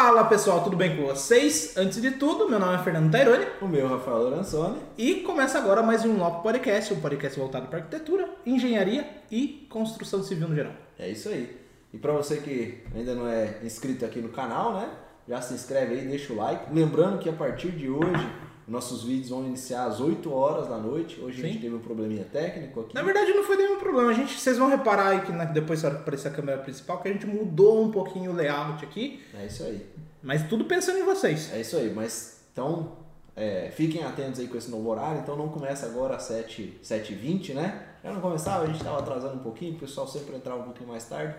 Fala pessoal, tudo bem com vocês? Antes de tudo, meu nome é Fernando Taironi O meu, Rafael Loranzoni. e começa agora mais um Loco Podcast, um podcast voltado para arquitetura, engenharia e construção civil no geral. É isso aí. E para você que ainda não é inscrito aqui no canal, né? Já se inscreve aí, deixa o like. Lembrando que a partir de hoje, nossos vídeos vão iniciar às 8 horas da noite. Hoje a gente Sim. teve um probleminha técnico aqui. Na verdade não foi nenhum problema, a gente, vocês vão reparar aí que na- depois que aparecer a câmera principal que a gente mudou um pouquinho o layout aqui, É isso aí. mas tudo pensando em vocês. É isso aí. Mas então, é, fiquem atentos aí com esse novo horário. Então não começa agora às 7, 7h20, né? Já não começava, a gente estava atrasando um pouquinho, o pessoal sempre entrava um pouquinho mais tarde.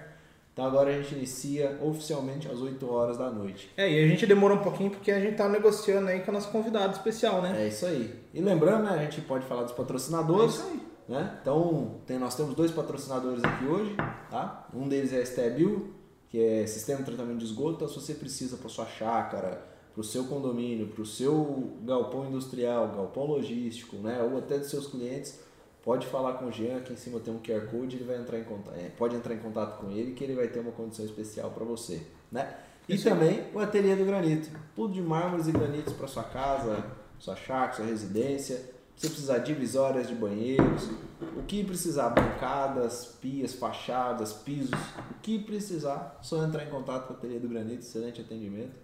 Então agora a gente inicia oficialmente às 8 horas da noite. É, e a gente demorou um pouquinho porque a gente tá negociando aí com o nosso convidado especial, né? É isso aí. E lembrando, né, a gente pode falar dos patrocinadores. É isso aí. Né? Então, tem, nós temos dois patrocinadores aqui hoje. Tá? Um deles é a Stebil, que é Sistema de Tratamento de Esgoto. Então, se você precisa para sua chácara, para o seu condomínio, para o seu galpão industrial, galpão logístico, né, ou até dos seus clientes, pode falar com o Jean. Aqui em cima tem um QR Code, ele vai entrar em contato, é, pode entrar em contato com ele que ele vai ter uma condição especial para você. Né? E Isso também o Ateliê do Granito. Tudo de mármores e granitos para sua casa, sua chácara, sua residência. Se precisar de divisórias de banheiros, o que precisar, bancadas, pias, fachadas, pisos, o que precisar, só entrar em contato com o Ateliê do Granito, excelente atendimento.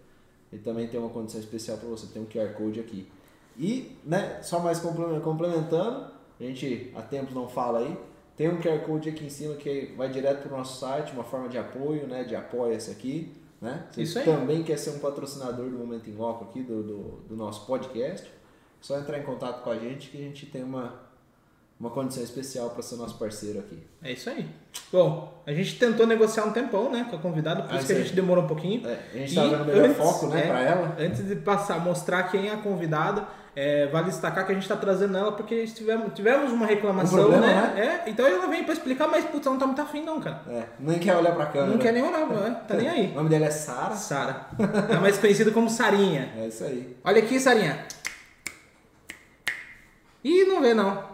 E também tem uma condição especial para você, tem um QR Code aqui. E, né, só mais complemen- complementando, a gente há tempos não fala aí, tem um QR Code aqui em cima que vai direto para o nosso site, uma forma de apoio, né, de apoia-se aqui, né? Você Isso aí. também quer ser um patrocinador do Momento em Loco aqui, do, do, do nosso podcast, só entrar em contato com a gente que a gente tem uma, uma condição especial para ser nosso parceiro aqui. É isso aí. Bom, a gente tentou negociar um tempão, né, com a convidada, por Ah, isso que a gente demorou um pouquinho. É, a gente E tá dando melhor antes, foco, né, é, para ela. Antes de passar, mostrar quem é a convidada, é, vale destacar que a gente está trazendo ela porque tivemos, tivemos uma reclamação, problema, né? É, então ela vem para explicar, mas putz, ela não tá muito afim não, cara. É, nem quer olhar para câmera. Não quer nem olhar, né? tá nem aí. O nome dela é Sara. Sara. É mais conhecida como Sarinha. É isso aí. Olha aqui, Sarinha. Ih, não vê não.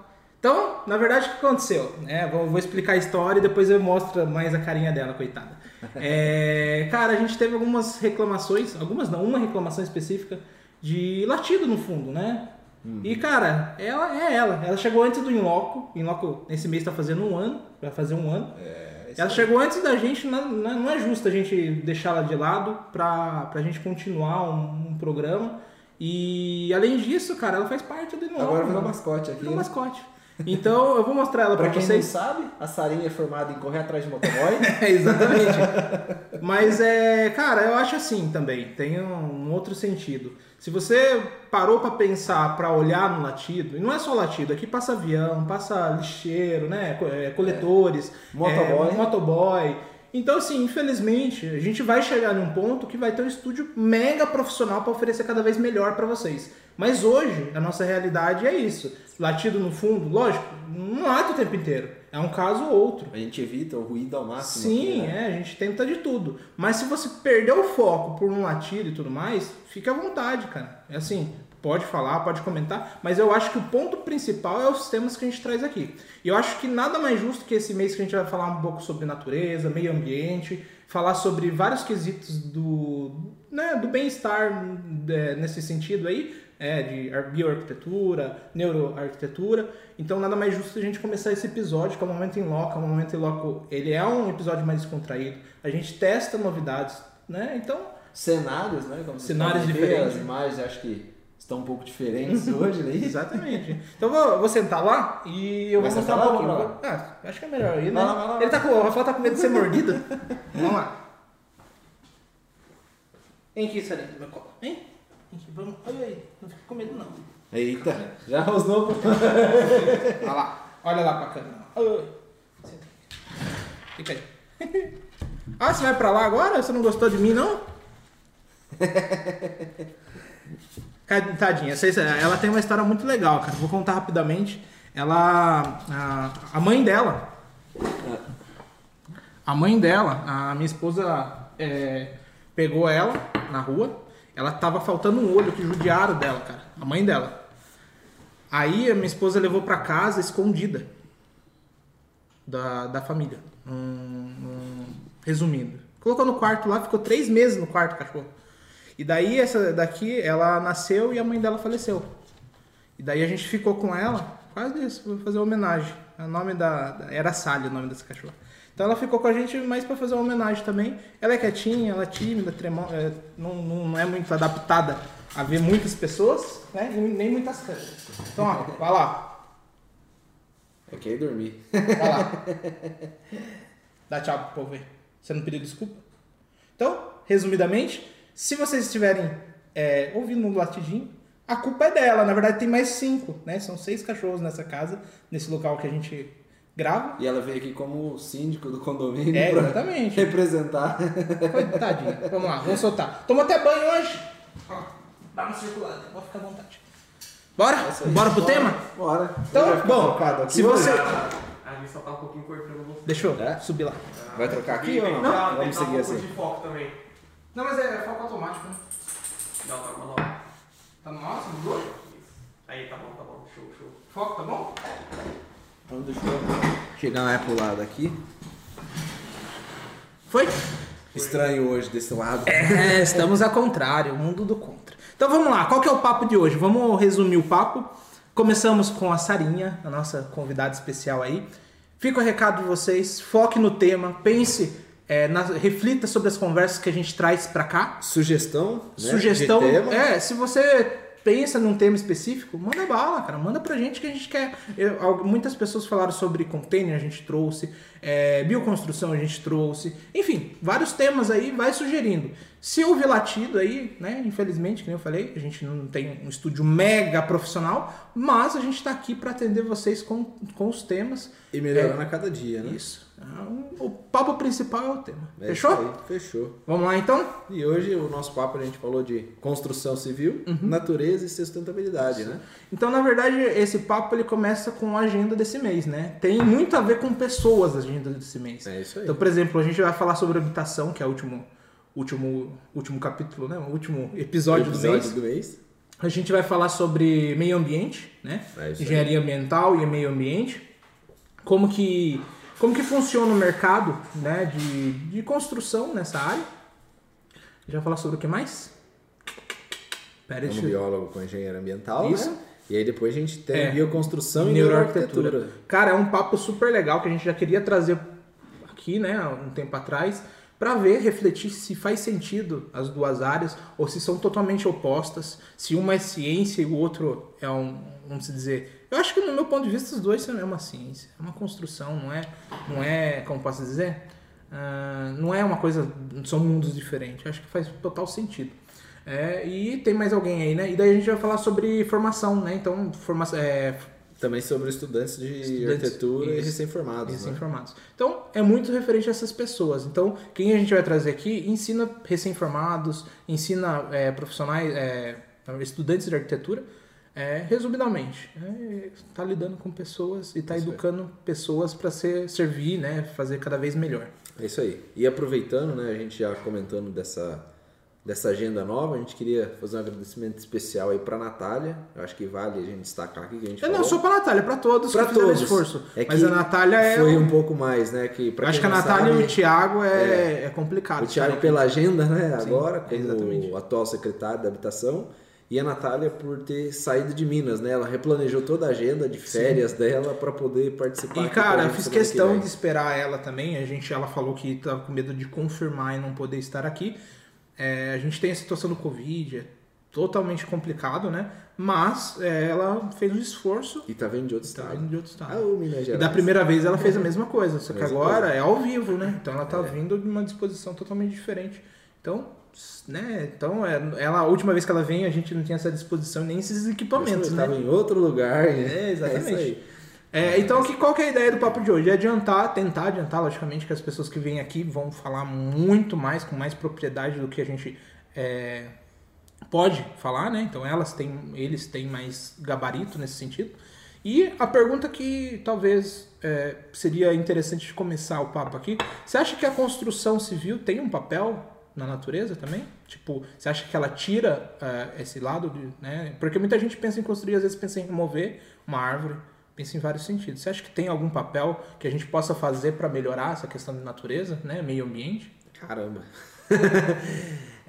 Então, na verdade, o que aconteceu? É, vou, vou explicar a história e depois eu mostro mais a carinha dela, coitada. É, cara, a gente teve algumas reclamações, algumas não, uma reclamação específica de latido no fundo, né? E, cara, ela é ela. Ela chegou antes do Inloco. Inloco, esse mês tá fazendo um ano, vai fazer um ano. É, Ela aí. chegou antes da gente, não, não é justo a gente deixar ela de lado pra, pra gente continuar um, um programa. E além disso, cara, ela faz parte do Inova. Agora virou mascote aqui. Virou né? mascote. Então eu vou mostrar ela pra, Pra quem não vocês. sabe, a Sarinha é formada em correr atrás de motoboy. É, exatamente. Mas é, cara, eu acho assim também, tem um, outro sentido. Se você parou pra pensar, pra olhar no latido, e não é só latido, aqui passa avião, passa lixeiro, né, é, coletores, Motoboy. é, motoboy. Então assim, infelizmente, a gente vai chegar num ponto que vai ter um estúdio mega profissional pra oferecer cada vez melhor pra vocês. Mas hoje, a nossa realidade é isso. Latido no fundo, lógico, não late o tempo inteiro. É um caso ou outro. A gente evita o ruído ao máximo. Sim, aqui, né? é, a gente tenta de tudo. Mas se você perder o foco por um latido e tudo mais, fica à vontade, cara. É assim, pode falar, pode comentar, mas eu acho que o ponto principal é os temas que a gente traz aqui. E eu acho que nada mais justo que esse mês que a gente vai falar um pouco sobre natureza, meio ambiente, falar sobre vários quesitos do, né, do bem-estar é, nesse sentido aí, é, de ar- bioarquitetura, neuroarquitetura. Então nada mais justo a gente começar esse episódio, que é o Momento em Loco. O Momento em Loco, ele é um episódio mais descontraído. A gente testa novidades, né? Então, Cenários, né? Como Cenários diferentes. As imagens acho que estão um pouco diferentes hoje, né? exatamente. Então eu vou, vou sentar lá e eu Vai vou mostrar sentar um lá ou pouquinho. pra Ah, acho que é melhor aí, né? Vai lá, vai lá, Ele tá com, o Rafael tá com medo de ser mordido. Vamos lá. Vem aqui, Sarinha, do meu colo. Vem. Vem aqui, vamos. Ai, ai, não fica com medo não. Eita, já rosnou. Olha lá, olha lá pra câmera. Senta aí. Fica aí. Ah, você vai pra lá agora? Você não gostou de mim, não? Tadinha, ela tem uma história muito legal, cara. Vou contar rapidamente. Ela. A, mãe dela. A mãe dela, a minha esposa é, pegou ela na rua. Ela tava faltando um olho que judiaram dela, cara. A mãe dela. Aí a minha esposa levou pra casa escondida da, da família. Hum, hum, resumindo. Colocou no quarto lá, ficou três meses no quarto, cachorro. E daí essa daqui, ela nasceu e a mãe dela faleceu. E daí a gente ficou com ela, quase isso, vou fazer uma homenagem. O nome da, era Sally o nome dessa cachorra. Então ela ficou com a gente mais pra fazer uma homenagem também. Ela é quietinha, ela é tímida, tremo, é, não, não, é muito adaptada a ver muitas pessoas, né? E nem muitas câmeras. Então, ó, vai lá, É que aí dormir. vai lá. Dá tchau pro povo aí. Você não pediu desculpa? Então, resumidamente, se vocês estiverem é, ouvindo um latidinho, a culpa é dela. Na verdade, tem mais cinco, né? São seis cachorros nessa casa, nesse local que a gente grava. E ela veio aqui como síndico do condomínio É, pra exatamente. representar. Coitadinha. Vamos lá, vamos soltar. Toma até banho hoje. Ó, Dá uma circulada, pode ficar à vontade. Bora? É. Bora pro tema? Bora. Então, bom, se você... A gente só tá um pouquinho cortando você. Deixa eu É? subir lá. Vai trocar aqui ou não? Não, Vamos seguir um assim. pouco de foco também. Não, mas é foco automático, né? Não, tá bom, não. Tá nossa, mudou? Isso. Aí, tá bom, tá bom. Show, show. Foco, tá bom? Então deixa eu chegar mais pro lado aqui. Foi? Estranho hoje desse lado. É, estamos ao contrário, o mundo do contra. Então vamos lá, qual que é o papo de hoje? Vamos resumir o papo. Começamos com a Sarinha, a nossa convidada especial aí. Fica o recado de vocês, foque no tema, pense, é, na- reflita sobre as conversas que a gente traz pra cá. Sugestão, né? Sugestão, é, se você pensa num tema específico, manda bala, cara, manda pra gente que a gente quer. Eu- muitas pessoas falaram sobre container, a gente trouxe, é, bioconstrução a gente trouxe, enfim, vários temas aí, vai sugerindo. Se houve latido aí, né, infelizmente, como eu falei, a gente não tem um estúdio mega profissional, mas a gente tá aqui pra atender vocês com, com os temas. E melhorando a cada dia, né? Isso. Ah, O papo principal é o tema. É Fechou? aí, Fechou. Vamos lá então? E hoje o nosso papo a gente falou de construção civil, natureza e sustentabilidade, né? Então, na verdade, esse papo ele começa com a agenda desse mês, né? Tem muito a ver com pessoas a agenda desse mês. É isso aí. Então, por exemplo, a gente vai falar sobre habitação, que é o último, último, último capítulo, né? O último episódio, do mês. do mês. A gente vai falar sobre meio ambiente, né? É. Engenharia ambiental e meio ambiente. Como que, como que funciona o mercado né, de, de construção nessa área. Vai falar sobre o que mais? Pera, Como biólogo com engenheiro ambiental, Isso. né? E aí depois a gente tem É. bioconstrução e neuroarquitetura. neuroarquitetura. Cara, é um papo super legal que a gente já queria trazer aqui, né, um tempo atrás, para ver, refletir se faz sentido as duas áreas ou se são totalmente opostas, se uma é ciência e o outro é um, vamos dizer, eu acho que no meu ponto de vista os dois são é uma ciência, é uma construção, não é, não é, como posso dizer, Ah, não é uma coisa, são mundos diferentes. Eu acho que faz total sentido. É, e tem mais alguém aí, né? E daí a gente vai falar sobre formação, né? Então, formação, é, Também sobre estudantes de Estudantes, arquitetura e isso. recém-formados, né? recém-formados. Então, é muito referente a essas pessoas. Então, quem a gente vai trazer aqui ensina recém-formados, ensina é, profissionais, é, estudantes de arquitetura, é, resumidamente. Está lidando com pessoas e está Isso aí. educando pessoas para ser, servir, né, fazer cada vez melhor. É isso aí. E aproveitando, né, a gente já comentando dessa, dessa agenda nova, a gente queria fazer um agradecimento especial aí pra Natália. Eu acho que vale a gente destacar aqui que a gente não falou. sou para Natália, para todos fizeram todos. esforço. É Mas a Natália é. Foi um pouco mais, né? Que, eu acho que a não Natália sabe, e o Thiago é, é, complicado. O Thiago sabe? pela agenda, né, Sim, agora, como exatamente. o atual secretário da Habitação. E a Natália por ter saído de Minas, né? Ela replanejou toda a agenda de férias dela para poder participar. E cara, eu fiz questão de esperar ela também. A gente, ela falou que tava com medo de confirmar e não poder estar aqui. É, a gente tem a situação do Covid, é totalmente complicado, né? Mas é, ela fez um esforço E tá vindo de outro tá estado. vindo de outro Ah, estado. o Minas E Gerais. da primeira vez ela fez a mesma coisa, só que agora coisa. é ao vivo, né? Então ela tá É. vindo de uma disposição totalmente diferente. Então, né? Então, é, ela, a última vez que ela veio, a gente não tinha essa disposição nem esses equipamentos, né? Estava em outro lugar. né? É, exatamente. É então, que, qual que é a ideia do papo de hoje? É adiantar, tentar adiantar, logicamente, que as pessoas que vêm aqui vão falar muito mais, com mais propriedade do que a gente é, pode falar, né? Então, elas têm, eles têm mais gabarito nesse sentido. E a pergunta que talvez é, seria interessante de começar o papo aqui: você acha que a construção civil tem um papel na natureza também? Tipo, você acha que ela tira é, esse lado de, né? Porque muita gente pensa em construir, às vezes pensa em remover uma árvore, pensa em vários sentidos. Você acha que tem algum papel que a gente possa fazer para melhorar essa questão de natureza, né, meio ambiente? Caramba.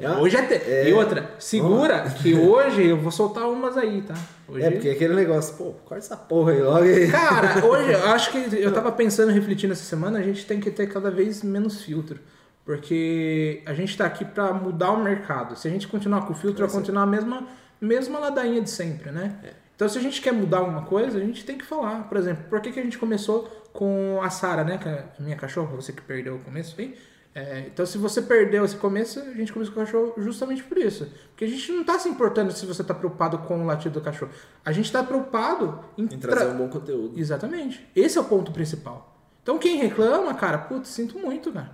Ah, hoje é, te- é. E outra, segura que hoje eu vou soltar umas aí, tá? Hoje... É, porque aquele negócio, pô, corta essa porra aí logo aí. Cara, hoje eu acho que eu tava pensando, refletindo essa semana, a gente tem que ter cada vez menos filtro. Porque a gente tá aqui pra mudar o mercado. Se a gente continuar com o filtro, vai continuar a mesma, mesma ladainha de sempre, né? Então se a gente quer mudar alguma coisa, a gente tem que falar. Por exemplo, por que, que a gente começou com a Sara, né? Que é a minha cachorra, você que perdeu o começo aí. É, então se você perdeu esse começo, a gente começou com o cachorro justamente por isso. Porque a gente não tá se importando se você tá preocupado com o latido do cachorro. A gente tá preocupado em, Em trazer tra- um bom conteúdo. Exatamente. Esse é o ponto principal. Então quem reclama, cara, putz, sinto muito, cara.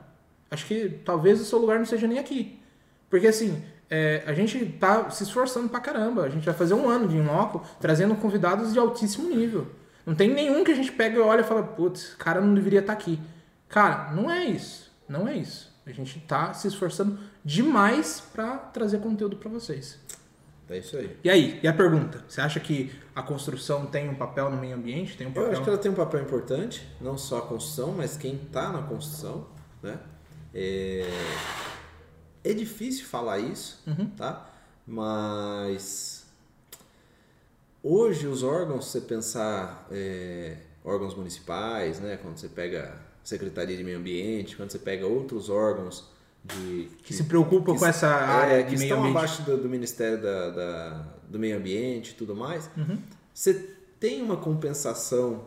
Acho que talvez o seu lugar não seja nem aqui. Porque assim, é, a gente tá se esforçando pra caramba. A gente vai fazer um ano de Inloco trazendo convidados de altíssimo nível. Não tem nenhum que a gente pega e olha e fala, putz, cara não deveria estar aqui. Cara, não é isso. Não é isso. A gente tá se esforçando demais pra trazer conteúdo pra vocês. É isso aí. E aí, e a pergunta? Você acha que a construção tem um papel no meio ambiente? Tem um papel? Eu acho que ela tem um papel importante, não só a construção, mas quem está na construção, né? É... é difícil falar isso, Uhum. tá? Mas hoje os órgãos, se você pensar é, órgãos municipais, né? Quando você pega Secretaria de Meio Ambiente, quando você pega outros órgãos de que se preocupam que com essa área é, de que meio estão ambiente. abaixo do, do Ministério da, da- do Meio Ambiente e tudo mais, Uhum. você tem uma compensação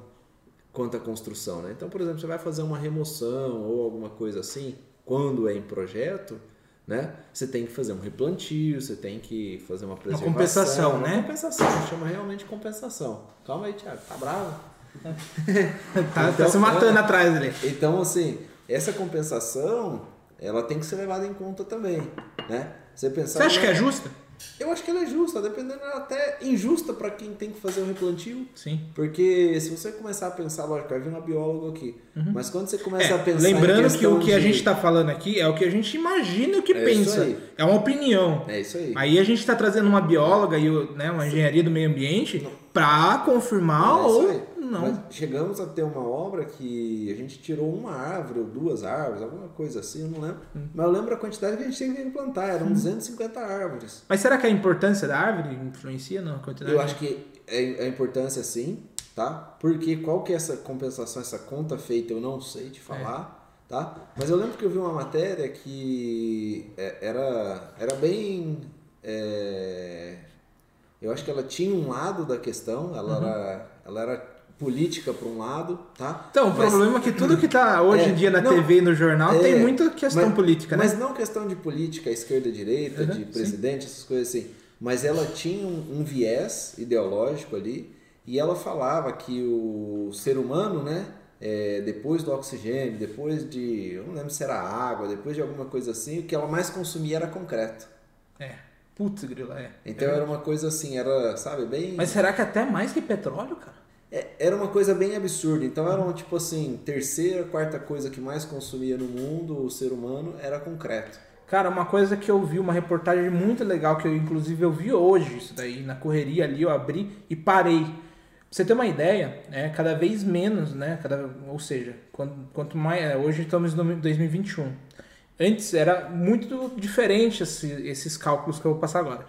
quanto à construção, né? Então, por exemplo, você vai fazer uma remoção ou alguma coisa assim, quando é em projeto, né? Você tem que fazer um replantio, você tem que fazer uma preservação. compensação, uma né? compensação, chama realmente compensação. Calma aí, Thiago, tá bravo? Tá, tá Então, se matando é. atrás ali. Então, assim, essa compensação, ela tem que ser levada em conta também, né? Você pensar Você acha que né? é justa? Eu acho que ela é justa, dependendo ela é até injusta para quem tem que fazer o replantio. Sim. Porque se você começar a pensar, lógico, vai vir uma bióloga aqui. Mas quando você começa É, a pensar. em lembrando que o que a de- gente está falando aqui é o que a gente imagina e o que É pensa. É uma opinião. É isso aí. Aí a gente está trazendo uma bióloga e né, uma engenharia do meio ambiente para confirmar É isso ou. Não. Mas chegamos a ter uma obra que a gente tirou uma árvore ou duas árvores, alguma coisa assim, eu não lembro. Hum. Mas eu lembro a quantidade que a gente tinha que plantar, eram 250 árvores. Mas será que a importância da árvore influencia na quantidade? Eu acho que é a importância sim, tá? Porque qual que é essa compensação, essa conta feita, eu não sei te falar, tá? Mas eu lembro que eu vi uma matéria que é, era, era bem. é, eu acho que ela tinha um lado da questão, ela, era, ela era política para um lado, tá? Então, o Mas- problema é que tudo que tá hoje É, em dia na não, TV e no jornal é, tem muita questão mas- política, né? Mas não questão de política, esquerda, direita, Uhum, de sim. presidente, essas coisas assim. Mas ela tinha um, um viés ideológico ali e ela falava que o ser humano, né, é, depois do oxigênio, depois de, eu não lembro se era água, depois de alguma coisa assim, o que ela mais consumia era concreto. É. Putz, grila, é. Então era uma coisa assim, era, sabe, bem... Mas será que até mais que petróleo, cara? É, era uma coisa bem absurda. Então era tipo assim, terceira, quarta coisa que mais consumia no mundo o ser humano era concreto. Cara, uma coisa que eu vi, uma reportagem muito legal, que eu inclusive eu vi hoje, isso daí, na correria ali, eu abri e parei. Pra você ter uma ideia, é cada vez menos, né? Cada, ou seja, quanto, quanto mais. é, Hoje estamos em 2021. Antes era muito diferente esse- esses cálculos que eu vou passar agora.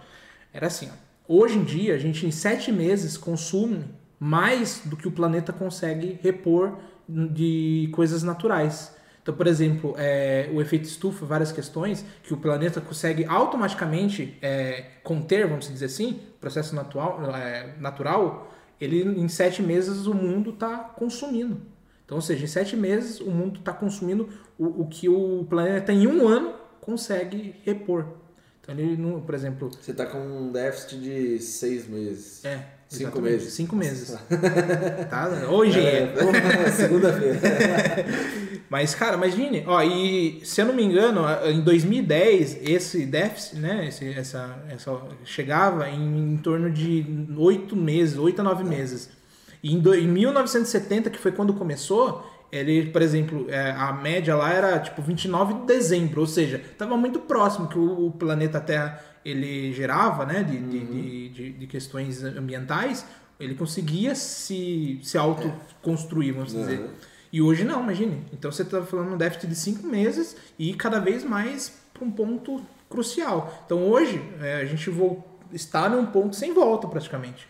Era assim, ó. Hoje em dia, a gente em sete meses consome mais do que o planeta consegue repor de coisas naturais. Então, por exemplo, é, o efeito estufa, várias questões que o planeta consegue automaticamente é, conter, vamos dizer assim, processo natural, é, natural, ele em sete meses o mundo está consumindo. Então, ou seja, em sete meses o mundo está consumindo o, o que o planeta em um ano consegue repor. Então, ele, não- por exemplo, Você tá com um déficit de seis meses. é. Cinco exatamente, meses. Cinco meses. tá? Ô, engenheiro. É, Segunda-feira. Mas, cara, imagine, ó, e se eu não me engano, em 2010, esse déficit, né, esse, essa, essa chegava em, em torno de oito meses, oito a nove meses. E em, do- em 1970, que foi quando começou, ele, por exemplo, é, a média lá era tipo 29 de dezembro, ou seja, estava muito próximo que o, o planeta Terra ele gerava, né, de, de, de, de- de questões ambientais, ele conseguia se, se autoconstruir, vamos dizer. Uhum. E hoje não, imagine. Então você está falando um déficit de cinco meses e cada vez mais para um ponto crucial. Então hoje é, a gente está num ponto sem volta praticamente.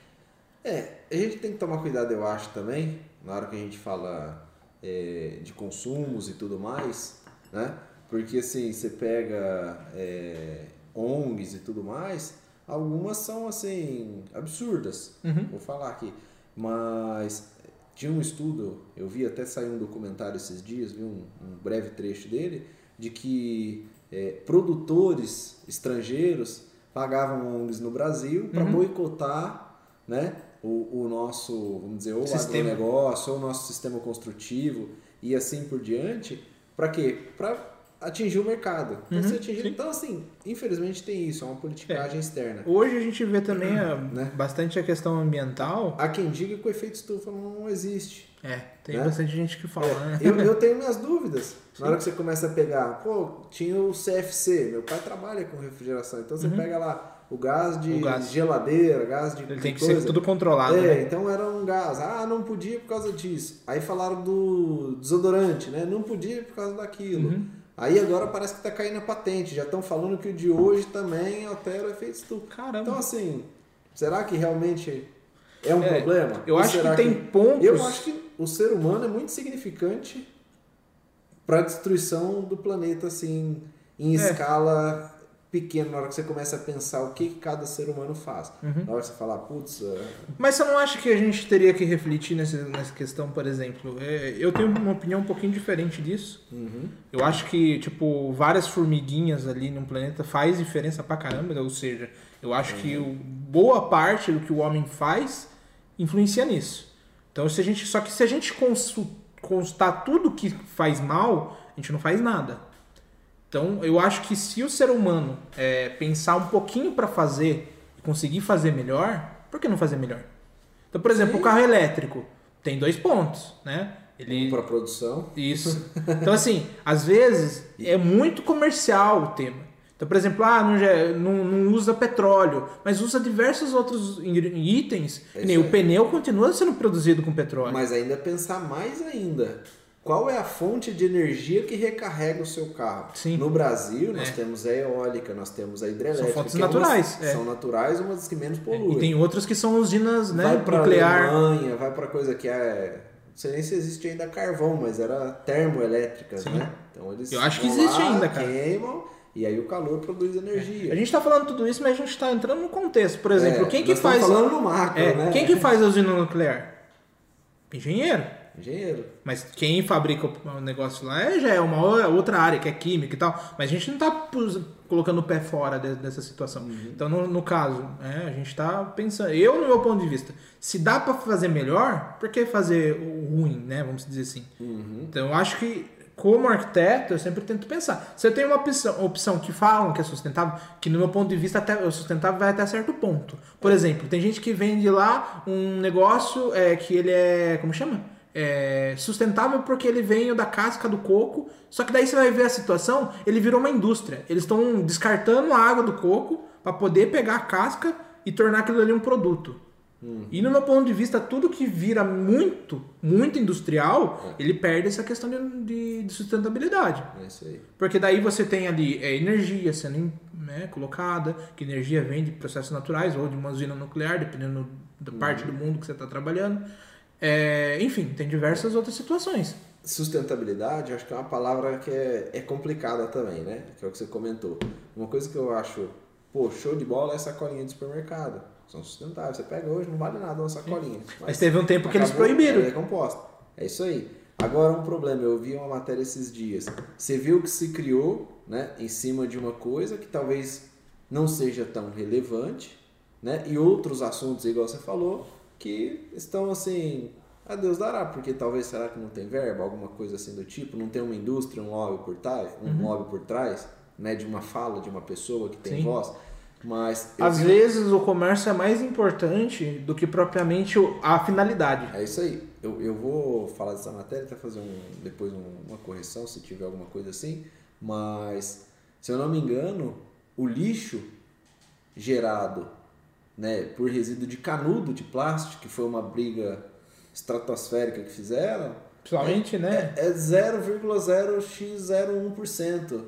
É, a gente tem que tomar cuidado, eu acho, também, na hora que a gente fala é, de consumos e tudo mais, né? Porque assim, você pega é, ONGs e tudo mais, algumas são assim, absurdas, Uhum. vou falar aqui. Mas tinha um estudo, eu vi até sair um documentário esses dias, vi um, um breve trecho dele, de que é, produtores estrangeiros pagavam ONGs no Brasil para Uhum. boicotar né, o, o nosso, vamos dizer, ou Sistema. agronegócio, ou o nosso sistema construtivo e assim por diante. Para quê? Para atingir o mercado. Pra Uhum, sim. Então, assim, infelizmente tem isso, é uma politicagem externa. Hoje a gente vê também a- Né? bastante a questão ambiental. Há quem diga que o efeito estufa não existe. É, tem Né? bastante gente que fala, né? É, eu, eu tenho minhas dúvidas. Na hora que você começa a pegar, pô, tinha o CFC, meu pai trabalha com refrigeração, então você pega lá o gás de Uhum. O gás. geladeira, gás de Ele tem que coisa. ser tudo controlado, É, né? então era um gás. Ah, não podia por causa disso. Aí falaram do desodorante, né? Não podia por causa daquilo. Uhum. Aí agora parece que tá caindo a patente. Já estão falando que o de hoje também altera o efeito estufa. Caramba. Então, assim, será que realmente é um É, problema? eu Ou acho que tem pontos- Eu acho que o ser humano é muito significante para a destruição do planeta, assim, em É. escala pequena, na hora que você começa a pensar o que que cada ser humano faz. Uhum. Na hora que você falar, putz, é, Mas você não acha que a gente teria que refletir nessa, nessa questão, por exemplo? É, eu tenho uma opinião um pouquinho diferente disso. uhum, Eu acho que, tipo, várias formiguinhas ali no planeta faz diferença pra caramba. Ou seja, eu acho que o- boa parte do que o homem faz influencia nisso. Então, se a gente, só que se a gente constar tudo que faz mal, a gente não faz nada. Então, eu acho que se o ser humano é, pensar um pouquinho pra fazer e conseguir fazer melhor, por que não fazer melhor? Então, por exemplo, Sim. o carro elétrico tem dois pontos, né? Ele, para produção. isso. Então, assim, às vezes é muito comercial o tema. Então, por exemplo, ah, não, não- usa petróleo, mas usa diversos outros itens. É nem o pneu continua sendo produzido com petróleo. Mas ainda pensar mais ainda. Qual é a fonte de energia que recarrega o seu carro? Sim. No Brasil, nós É. temos a eólica, nós temos a hidrelétrica. São fontes é naturais, é. São naturais, umas das que menos poluem. E tem outras que são usinas né, vai pra nuclear. Alemanha, vai pra coisa que é. Não sei nem se existe ainda carvão, mas era termoelétricas, Sim. né? Então eles Eu acho que existe lá, ainda, cara. queimam e aí o calor produz energia. A gente tá falando tudo isso, mas a gente tá entrando no contexto. Por exemplo, É, quem que nós faz. falando no macro, É, né? Quem que faz a usina nuclear? Engenheiro. Engenheiro. Mas quem fabrica o negócio lá é, já é uma outra área, que é química e tal. Mas a gente não tá pus- colocando o pé fora de- dessa situação. Uhum. Então, no, no caso, é, a gente tá pensando. Eu, no meu ponto de vista, se dá pra fazer melhor, por que fazer o ruim, né? Vamos dizer assim. Uhum. Então, eu acho que, como arquiteto, eu sempre tento pensar. Se eu tenho uma opção, opção que falam que é sustentável, que no meu ponto de vista até, o sustentável vai até certo ponto. Por exemplo, tem gente que vende lá um negócio é, que ele é. Como chama? É, sustentável porque ele vem da casca do coco. Só que daí você vai ver a situação, ele virou uma indústria. Eles estão descartando a água do coco para poder pegar a casca e tornar aquilo ali um produto. E no meu ponto de vista, tudo que vira muito, muito industrial, ele perde essa questão de, de- de sustentabilidade. É. Porque daí você tem ali é, energia sendo né, colocada, que energia vem de processos naturais ou de uma usina nuclear, dependendo da parte do mundo que você está trabalhando. É, enfim, tem diversas outras situações. Sustentabilidade, eu acho que é uma palavra que é, é complicada também, né? Que é o que você comentou. Uma coisa que eu acho, pô, show de bola é sacolinha de supermercado. São sustentáveis. Você pega hoje, não vale nada uma sacolinha. Mas teve um tempo que eles proibiram. É composta. É isso aí. Agora um problema, eu vi uma matéria esses dias. Você viu que se criou, né, em cima de uma coisa que talvez não seja tão relevante, né? E outros assuntos, igual você falou, que estão assim, a Deus dará, porque talvez será que não tem verba, alguma coisa assim do tipo, não tem uma indústria, um lobby por trás, um lobby por trás, né, de uma fala de uma pessoa que tem Sim. voz. Mas Às vi- vezes o comércio é mais importante do que propriamente a finalidade. É isso aí. Eu, eu vou falar dessa matéria, até fazer um, depois um- uma correção se tiver alguma coisa assim. Mas, se eu não me engano, o lixo gerado né, por resíduo de canudo de plástico, que foi uma briga estratosférica que fizeram, Principalmente, né? é 0,0x01%.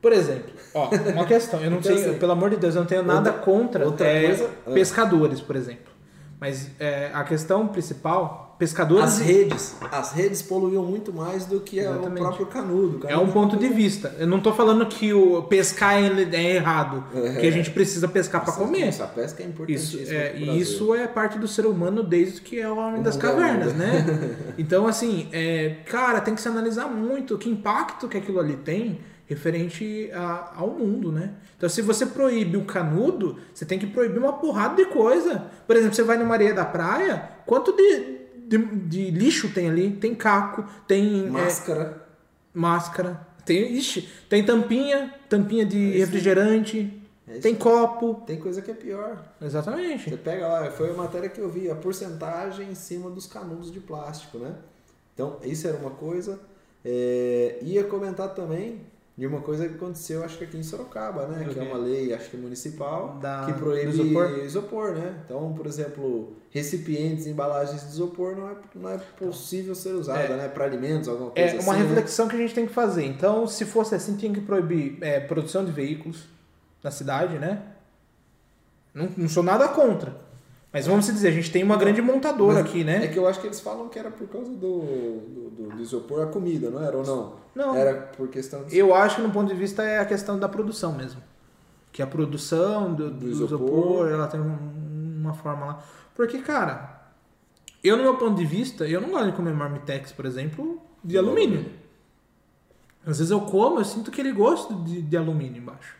Por exemplo, ó, uma questão, eu não Então, sei, assim, pelo amor de Deus, eu não tenho nada outra- contra outra é, coisa- ah. pescadores, por exemplo. Mas é, a questão principal, pescadores As redes. As redes poluíam muito mais do que o Exatamente. próprio canudo. O é canudo um ponto de vista. Eu não tô falando que o pescar é é errado, É. que a gente precisa pescar para comer. Essa pesca é importantíssima. Isso, é, e isso é parte do ser humano desde que é o homem O das é cavernas, né? Então, assim, é, cara, tem que se analisar muito que impacto que aquilo ali tem referente a- ao mundo, né? Então, se você proíbe o canudo, você tem que proibir uma porrada de coisa. Por exemplo, você vai numa areia da praia, quanto de, de, de lixo tem ali? Tem caco, tem é, Máscara. máscara, tem, ixi, tem tampinha, tampinha de É refrigerante, É tem copo. Tem coisa que é pior. Exatamente. Você pega lá, foi a matéria que eu vi, a porcentagem em cima dos canudos de plástico, né? Então, isso era uma coisa. É, ia comentar também de uma coisa que aconteceu, acho que aqui em Sorocaba, né? Que é uma lei, acho que municipal, Da- que proíbe isopor? isopor, né? Então, por exemplo, recipientes, embalagens de isopor não é, não é possível ser usada, né? Para alimentos, alguma coisa É uma assim. né? reflexão que a gente tem que fazer. Então, se fosse assim, tinha que proibir é, produção de veículos na cidade, né? Não, não sou nada contra. Mas vamos dizer, a gente tem uma grande montadora Mas aqui, É né? que eu acho que eles falam que era por causa do, do, do- isopor a comida, não era ou não? Não. Era por questão de Eu acho que no ponto de vista é a questão da produção mesmo. Que a produção do, Do do isopor. isopor, ela tem um- uma forma lá. Porque, cara, eu no meu ponto de vista, eu não gosto de comer marmitex, por exemplo, de alumínio. Às vezes eu como, eu sinto aquele gosto de, de alumínio embaixo.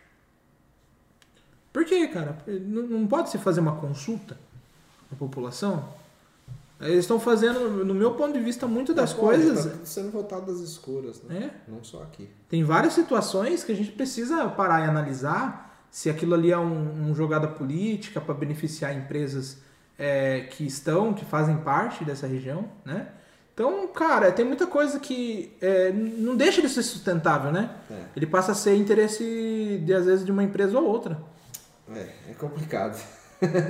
Por quê, cara? Não, não pode se fazer uma consulta à população? Eles estão fazendo, no meu ponto de vista, muito das coisas. Tá sendo votado das escuras, né? É, Não só aqui. tem várias situações que a gente precisa parar e analisar se aquilo ali é um, um jogada política para beneficiar empresas é, que estão, que fazem parte dessa região, né? Então, cara, tem muita coisa que é, não deixa de ser sustentável, né? É, Ele passa a ser interesse, de, às vezes, de uma empresa ou outra. é, é complicado.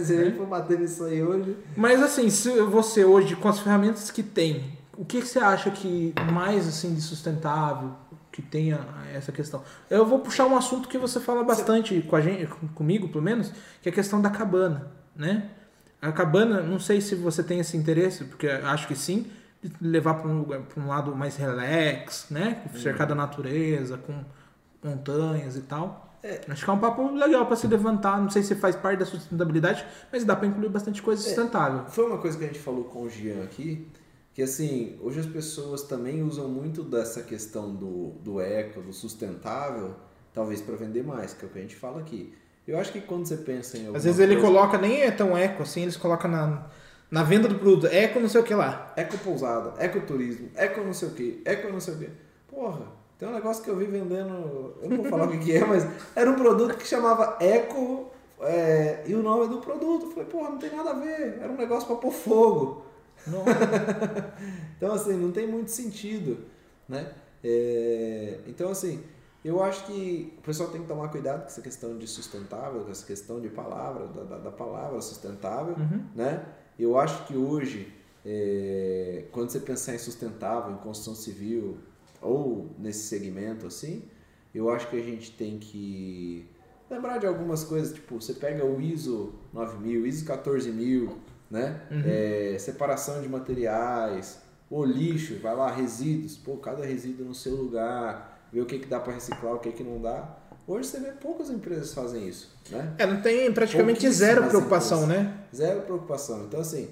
Se a gente for bater nisso aí hoje. Mas, assim, se você hoje, com as ferramentas que tem, o que, que você acha que mais, assim, de sustentável, que tenha essa questão? Eu vou puxar um assunto que você fala bastante com a gente, com- comigo, pelo menos, que é a questão da cabana, né? A cabana, não sei se você tem esse interesse, porque acho que sim, de levar para um lugar, para um lado mais relax, né? Cercado da natureza, com montanhas e tal. Acho que é um papo legal para se levantar. Não sei se faz parte da sustentabilidade, mas dá para incluir bastante coisa sustentável. Foi uma coisa que a gente falou com o Gian aqui, que assim, hoje as pessoas também usam muito dessa questão do, do eco, do sustentável, talvez para vender mais, que é o que a gente fala aqui. Eu acho que quando você pensa em alguma Às vezes ele coisa- coloca, nem é tão eco assim, eles colocam na, na venda do produto, eco não sei o que lá. Ecopousada, ecoturismo, eco não sei o que, eco não sei o que. Porra, tem um negócio que eu vi vendendo, eu não vou falar o que é, mas era um produto que chamava Eco é, e o nome do produto. Eu falei, porra, não tem nada a ver, era um negócio pra pôr fogo. Então, assim, não tem muito sentido, né? É, então, assim, eu acho que o pessoal tem que tomar cuidado com essa questão de sustentável, com essa questão de palavra, da, da, da palavra sustentável, Uhum. né? Eu acho que hoje, é, quando você pensar em sustentável, em construção civil, ou nesse segmento, assim, eu acho que a gente tem que lembrar de algumas coisas, tipo, você pega o ISO 9000, ISO 14000, né? É, separação de materiais, o lixo, vai lá, resíduos, pô, cada resíduo no seu lugar, ver o que, que dá para reciclar, o que, que não dá. Hoje você vê poucas empresas fazem isso, né? É, não tem praticamente zero preocupação, empresas. né? Zero preocupação. Então, assim,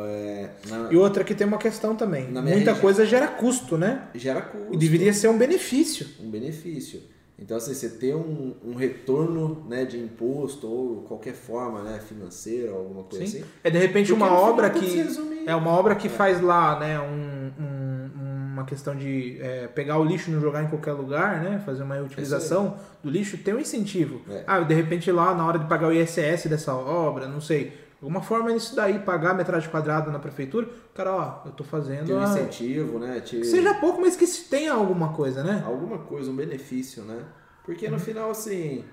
é, na- E outra que tem uma questão também. Muita região- coisa gera custo, né? gera custo. E deveria ser um benefício. um benefício. Então, assim, você ter um, um retorno né, de imposto ou qualquer forma né, financeira alguma coisa Sim. assim. É de repente Porque uma obra que. É uma obra que faz lá, né, um- um- uma questão de é, pegar o lixo e não jogar em qualquer lugar, né? Fazer uma utilização do lixo, tem um incentivo. É. Ah, de repente lá na hora de pagar o ISS dessa obra, não sei. Alguma forma nisso daí, pagar metragem quadrada na prefeitura, o cara, ó, eu tô fazendo. Ter um a- incentivo, né? Ter Que seja pouco, mas que se tenha alguma coisa, né? alguma coisa, um benefício, né? Porque no final, assim,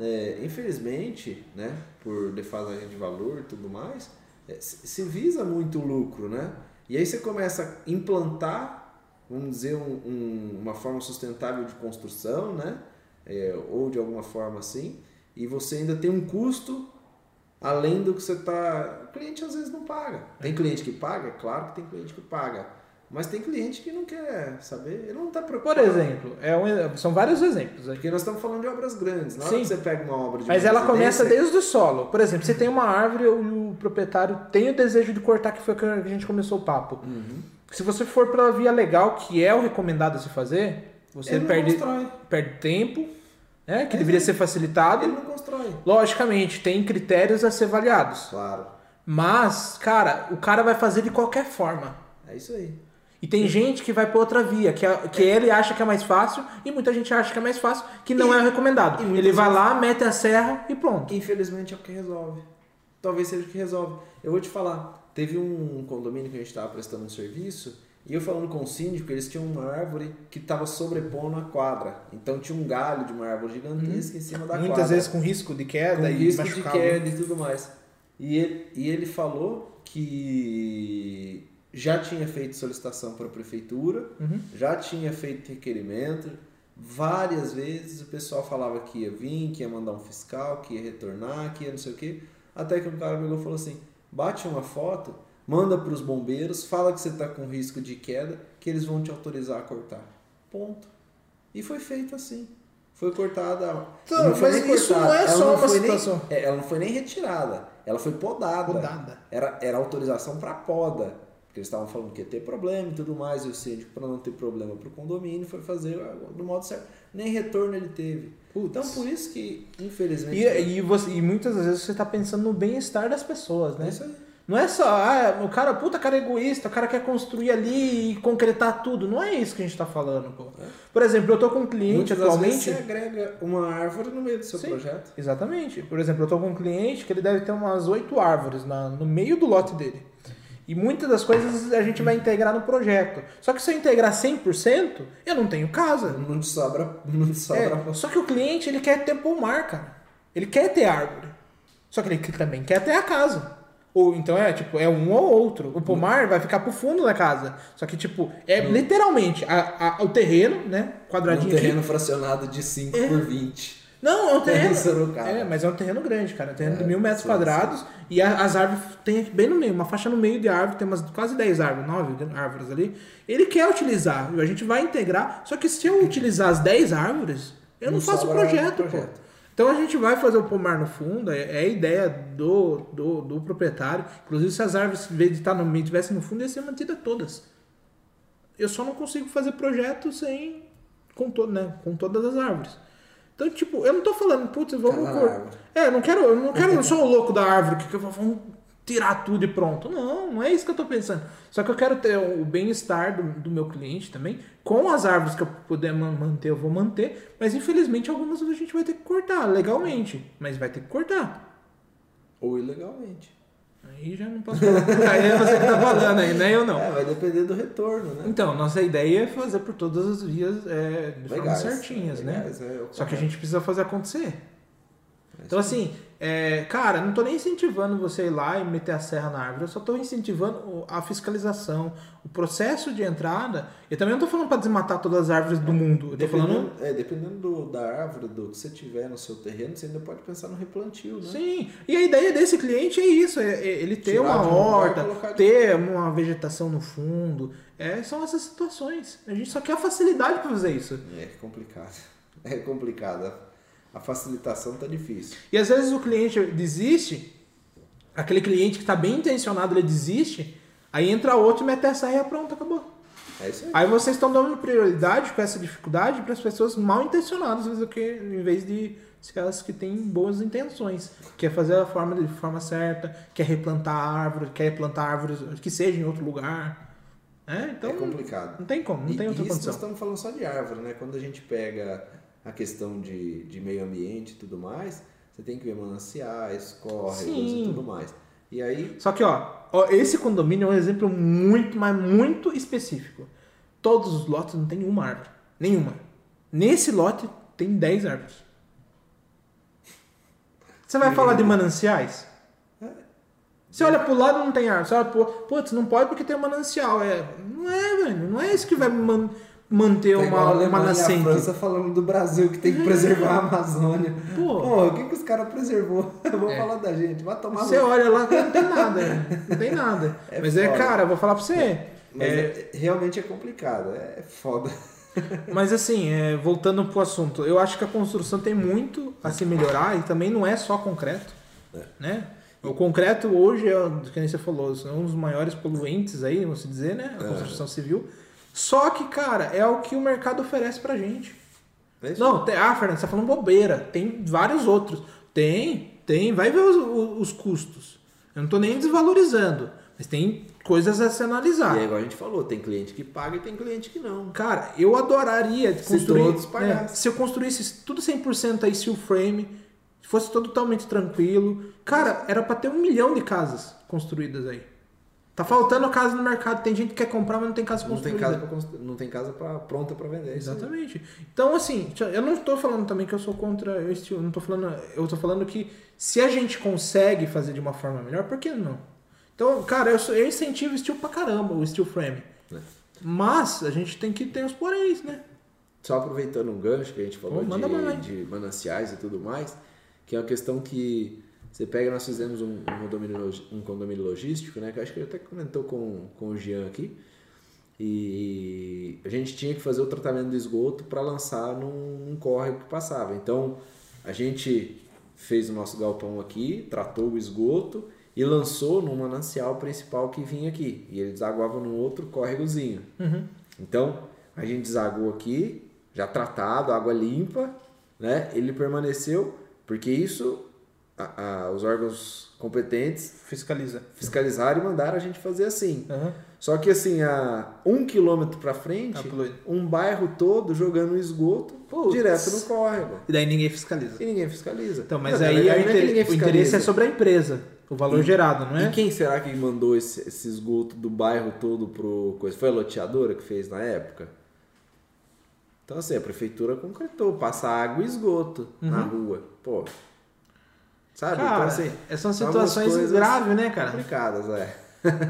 é, infelizmente, né, por defasagem de valor e tudo mais, é, se se visa muito lucro, né? E aí você começa a implantar, vamos dizer, um- um- uma forma sustentável de construção, né? é, ou de alguma forma assim, e você ainda tem um custo além do que você está. O cliente às vezes não paga. Tem cliente que paga? Claro que tem cliente que paga. Mas tem cliente que não quer saber, ele não está Por preocupado. exemplo, é um- são vários exemplos aqui. Porque nós estamos falando de obras grandes. Na hora Sim. que você pega uma obra de Mas ela começa desde o solo. Por exemplo, você tem uma árvore e o proprietário tem o desejo de cortar, que foi que a gente começou o papo. Uhum. Se você for pela via legal, que é o recomendado a se fazer, você Ele não perde, perde tempo, né? Que É. deveria ser facilitado. Ele não constrói. Logicamente, tem critérios a ser avaliados. Claro. Mas, cara, o cara vai fazer de qualquer forma. É isso aí. E tem gente que vai pra outra via, que, é- que ele acha que é mais fácil, e muita gente acha que é mais fácil, que não E- é o recomendado. Ele vai lá, mete a serra e pronto. Infelizmente é o que resolve. Talvez seja o que resolve. Eu vou te falar, teve um condomínio que a gente estava prestando um serviço e eu falando com o síndico, eles tinham uma árvore que estava sobrepondo a quadra. Então tinha um galho de uma árvore gigantesca em cima da Muitas quadra. vezes com risco de queda com e risco de queda e tudo mais. E ele, e ele falou que já tinha feito solicitação para a prefeitura, Uhum. já tinha feito requerimento. Várias vezes o pessoal falava que ia vir, que ia mandar um fiscal, que ia retornar, que ia não sei o quê. Até que um cara pegou e falou assim: bate uma foto, manda para os bombeiros, fala que você está com risco de queda, que eles vão te autorizar a cortar. Ponto. E foi feito assim. Foi cortada. Então, não foi mas nem isso cortada, não é ela só uma foi nem- situação. é, ela não foi nem retirada, ela foi podada. Podada. Era, era autorização para poda. Porque eles estavam falando que ia ter problema e tudo mais, e o síndico, para não ter problema para o condomínio, foi fazer do modo certo. Nem retorno ele teve. Então, por isso que, infelizmente. E, e, você, e muitas vezes você tá pensando no bem-estar das pessoas, né? é isso aí. Não é só, ah, o cara, puta, cara é egoísta, o cara quer construir ali e concretar tudo. Não é isso que a gente tá falando, pô. Por exemplo, eu tô com um cliente Muitas atualmente. você agrega uma árvore no meio do seu Sim. projeto. Exatamente. Por exemplo, eu tô com um cliente que ele deve ter umas oito árvores na- no meio do lote dele. E muitas das coisas a gente vai integrar no projeto. Só que se eu integrar 100%, eu não tenho casa. Não te sobra. Não te sobra É, só que o cliente ele quer ter pomar, cara. Ele quer ter árvore. Só que ele também quer ter a casa. Ou então é tipo, é um ou outro. O pomar vai ficar pro fundo da casa. Só que, tipo, é literalmente a, a- o terreno, né? um Quadradinho aqui. terreno fracionado de 5 É. por 20. Não, é um terreno. Em Sorocaba. É, mas é um terreno grande, cara. É um terreno É, de mil metros sim, quadrados. E a- as árvores tem aqui bem no meio, uma faixa no meio de árvore, tem umas quase 10 árvores, 9 árvores ali. Ele quer utilizar, a gente vai integrar. Só que se eu utilizar as 10 árvores, eu não, Não faço o projeto, projeto. pô. Então a gente vai fazer o pomar no fundo, é, é a ideia do, do, do proprietário. Inclusive, se as árvores, em vez de estar no meio, estivessem no fundo, ia ser mantida todas. Eu só não consigo fazer projeto sem. com, to, né, com todas as árvores. Então, tipo, eu não tô falando, putz, vamos. Cor-. É, eu não quero, eu não quero, eu não sou o louco da árvore que, que eu vou vamos tirar tudo e pronto. Não, não é isso que eu tô pensando. Só que eu quero ter o bem-estar do, do meu cliente também. Com as árvores que eu puder ma- manter, eu vou manter. Mas infelizmente algumas a gente vai ter que cortar legalmente. Mas vai ter que cortar. Ou ilegalmente. Aí já não posso falar. Aí é você que tá falando aí, né? Eu não. É, vai depender do retorno, né? Então, nossa ideia é fazer por todas as vias é, de formas Legais, certinhas, né? legais, é o Só que a gente precisa fazer acontecer. É Então, assim, é, cara, não tô nem incentivando você ir lá e meter a serra na árvore, eu só tô incentivando a fiscalização, o processo de entrada. Eu também não tô falando para desmatar todas as árvores do mundo. Eu tô falando. Dependendo, é, dependendo do- da árvore, do que você tiver no seu terreno, você ainda pode pensar no replantio, né? Sim, e a ideia desse cliente é isso, é, é ele ter Tirar uma lugar horta, colocar de ter uma vegetação no fundo. É, são essas situações. A gente só quer a facilidade para fazer isso. É complicado. É complicado. A facilitação tá difícil. E às vezes o cliente desiste, aquele cliente que está bem intencionado, ele desiste, aí entra outro e mete essa e pronto, acabou. É isso aí. Aí vocês estão dando prioridade com essa dificuldade para as pessoas mal intencionadas, do que, em vez de aquelas que têm boas intenções, quer fazer a forma de forma certa, quer replantar árvores, quer plantar árvores que seja em outro lugar. É, então é complicado. não tem como, não e, tem outra isso condição. nós estamos falando só de árvore, né? Quando a gente pega a questão de, de meio ambiente e tudo mais, você tem que ver mananciais, córregos Sim. e tudo mais. E aí, Só que, ó, ó, esse condomínio é um exemplo muito, mas muito específico. Todos os lotes não tem uma árvore. Nenhuma. Nesse lote tem 10 árvores. Você vai falar de mananciais? Você olha pro lado não tem árvore. Você olha pro putz, não pode porque tem um manancial. É, não é, velho. Não é isso que vai man- manter uma, uma Alemanha e a nascente. França falando do Brasil que tem que preservar a Amazônia. Pô. Pô, o que, que os caras preservou? Vamos É. falar da gente. Vai tomar Você no- olha lá, não tem nada, né? não tem nada. É Mas é, foda. cara, eu vou falar pra você. Mas é- é- realmente é complicado. É foda. Mas assim, é, voltando pro assunto, eu acho que a construção tem muito a se melhorar e também não é só concreto, né? O concreto hoje, é, que nem você falou, é um dos maiores poluentes aí, vamos dizer, né? A É. construção civil. Só que, cara, é o que o mercado oferece pra gente. É Não, tem, ah, Fernando, você tá falando bobeira. Tem vários outros. Tem, tem. Vai ver os, os- os custos. Eu não tô nem desvalorizando. Mas tem coisas a se analisar. E é igual a gente falou, tem cliente que paga e tem cliente que não. Cara, eu adoraria Se construir. todos pagassem. é, se eu construísse tudo 100% aí steel frame, fosse totalmente tranquilo. Cara, era pra ter um milhão de casas construídas aí. Tá faltando casa no mercado. Tem gente que quer comprar, mas não tem casa Não tem construída. casa, pra constru- não tem casa pra, pronta pra vender. Exatamente. Então, assim, eu não estou falando também que eu sou contra o estilo. Não tô falando. Eu tô falando que se a gente consegue fazer de uma forma melhor, por que não? Então, cara, eu, sou- eu incentivo o steel pra caramba, o steel frame. É. Mas a gente tem que ter os poréns, né? Só aproveitando um gancho que a gente falou Oh, de, de mananciais e tudo mais, que é uma questão que você pega, nós fizemos um, um condomínio, um condomínio logístico, né? Que eu acho que ele até comentou com, com o Jean aqui. E a gente tinha que fazer o tratamento do esgoto para lançar num, num córrego que passava. Então a gente fez o nosso galpão aqui, tratou o esgoto e lançou no manancial principal que vinha aqui. E ele desaguava num outro córregozinho. Então, a gente desagou aqui, já tratado, água limpa, né? Ele permaneceu, porque isso a- a- os órgãos competentes Fiscaliza. fiscalizaram e mandaram a gente fazer assim. Aham. Só que assim, a um quilômetro pra frente, Tá um bairro todo jogando esgoto direto no córrego. E daí ninguém fiscaliza. E ninguém fiscaliza. Então, mas Não, aí não é inter- ninguém o interesse é sobre a empresa. O valor gerado, não é? E quem será que mandou esse, esse esgoto do bairro todo pro coisa? Foi a loteadora que fez na época? Então assim, a prefeitura concretou, passa água e esgoto na rua. Pô. Sabe? Cara, então assim, são são situações graves, né, cara? complicadas, é.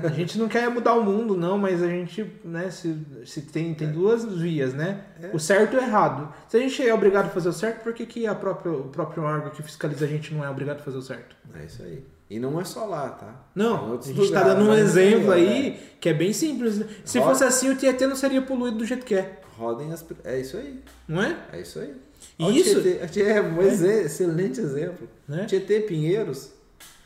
A gente não quer mudar o mundo, não, mas a gente, né, se, se tem, tem duas vias, né? O certo e o errado. Se a gente é obrigado a fazer o certo, por que, que a própria, o próprio órgão que fiscaliza a gente não é obrigado a fazer o certo? É isso aí. E não é só lá, tá? Não, a gente tá dando um mas exemplo ó, aí é. que é bem simples. né? Se Roda. fosse assim, o Tietê não seria poluído do jeito que é, Rodem as. É isso aí. não é? É isso aí. E isso- Tietê, é um exe- excelente exemplo. Né? Tietê Pinheiros,